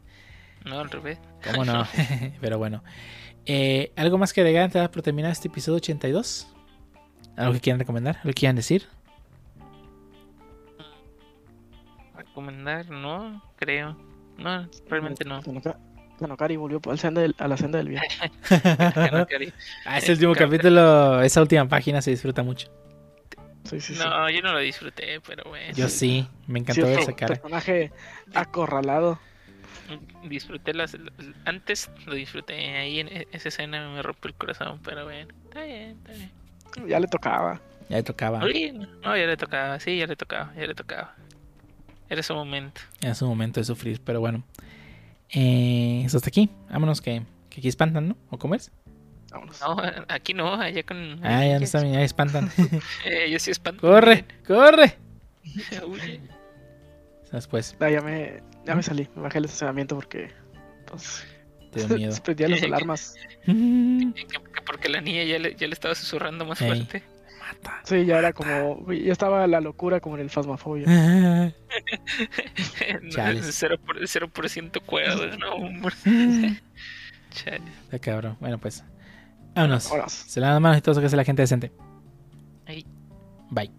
No, al revés. ¿Cómo no? Pero bueno. Eh, ¿Algo más que agregar antes de terminar este episodio 82? ¿Algo que quieran recomendar? ¿Algo que quieran decir? Recomendar, no, creo. No, realmente no. Tanokari volvió al senda del- a la senda del bien. Ah, ese último capítulo, esa última página se disfruta mucho. Sí, sí, sí. No, yo no lo disfruté, pero bueno. Yo sí, me encantó ver esa cara. personaje acorralado. Disfruté las, Antes lo disfruté. Ahí en e- esa escena me rompió el corazón, pero bueno. Está bien, está bien. Ya le tocaba. Ya le tocaba. No, ya le tocaba, sí, ya le tocaba, ya le tocaba. Era su momento. Era su momento de sufrir, pero bueno. Eh, eso hasta aquí. Vámonos que, que aquí espantan, ¿no? ¿O cómo es? Vámonos. No, aquí no, allá con. Ah, ya no está bien, ya espantan. Eh, yo sí espanto. ¡Corre! ¡Corre! Después, Ah, ya me, ya me salí. Me bajé el estacionamiento porque pues, te dio miedo. se prendían las alarmas. Que, que porque la niña ya le, ya le estaba susurrando más Ey. fuerte. Sí, ya era como. Ya estaba la locura como en el Fasmafobia. no, Chales. 0%, cuerdas, no, hombre. Chales. Está cabrón. Bueno, pues. Vámonos. Se la dan manos y todo eso que hace la gente decente. Ahí. Bye.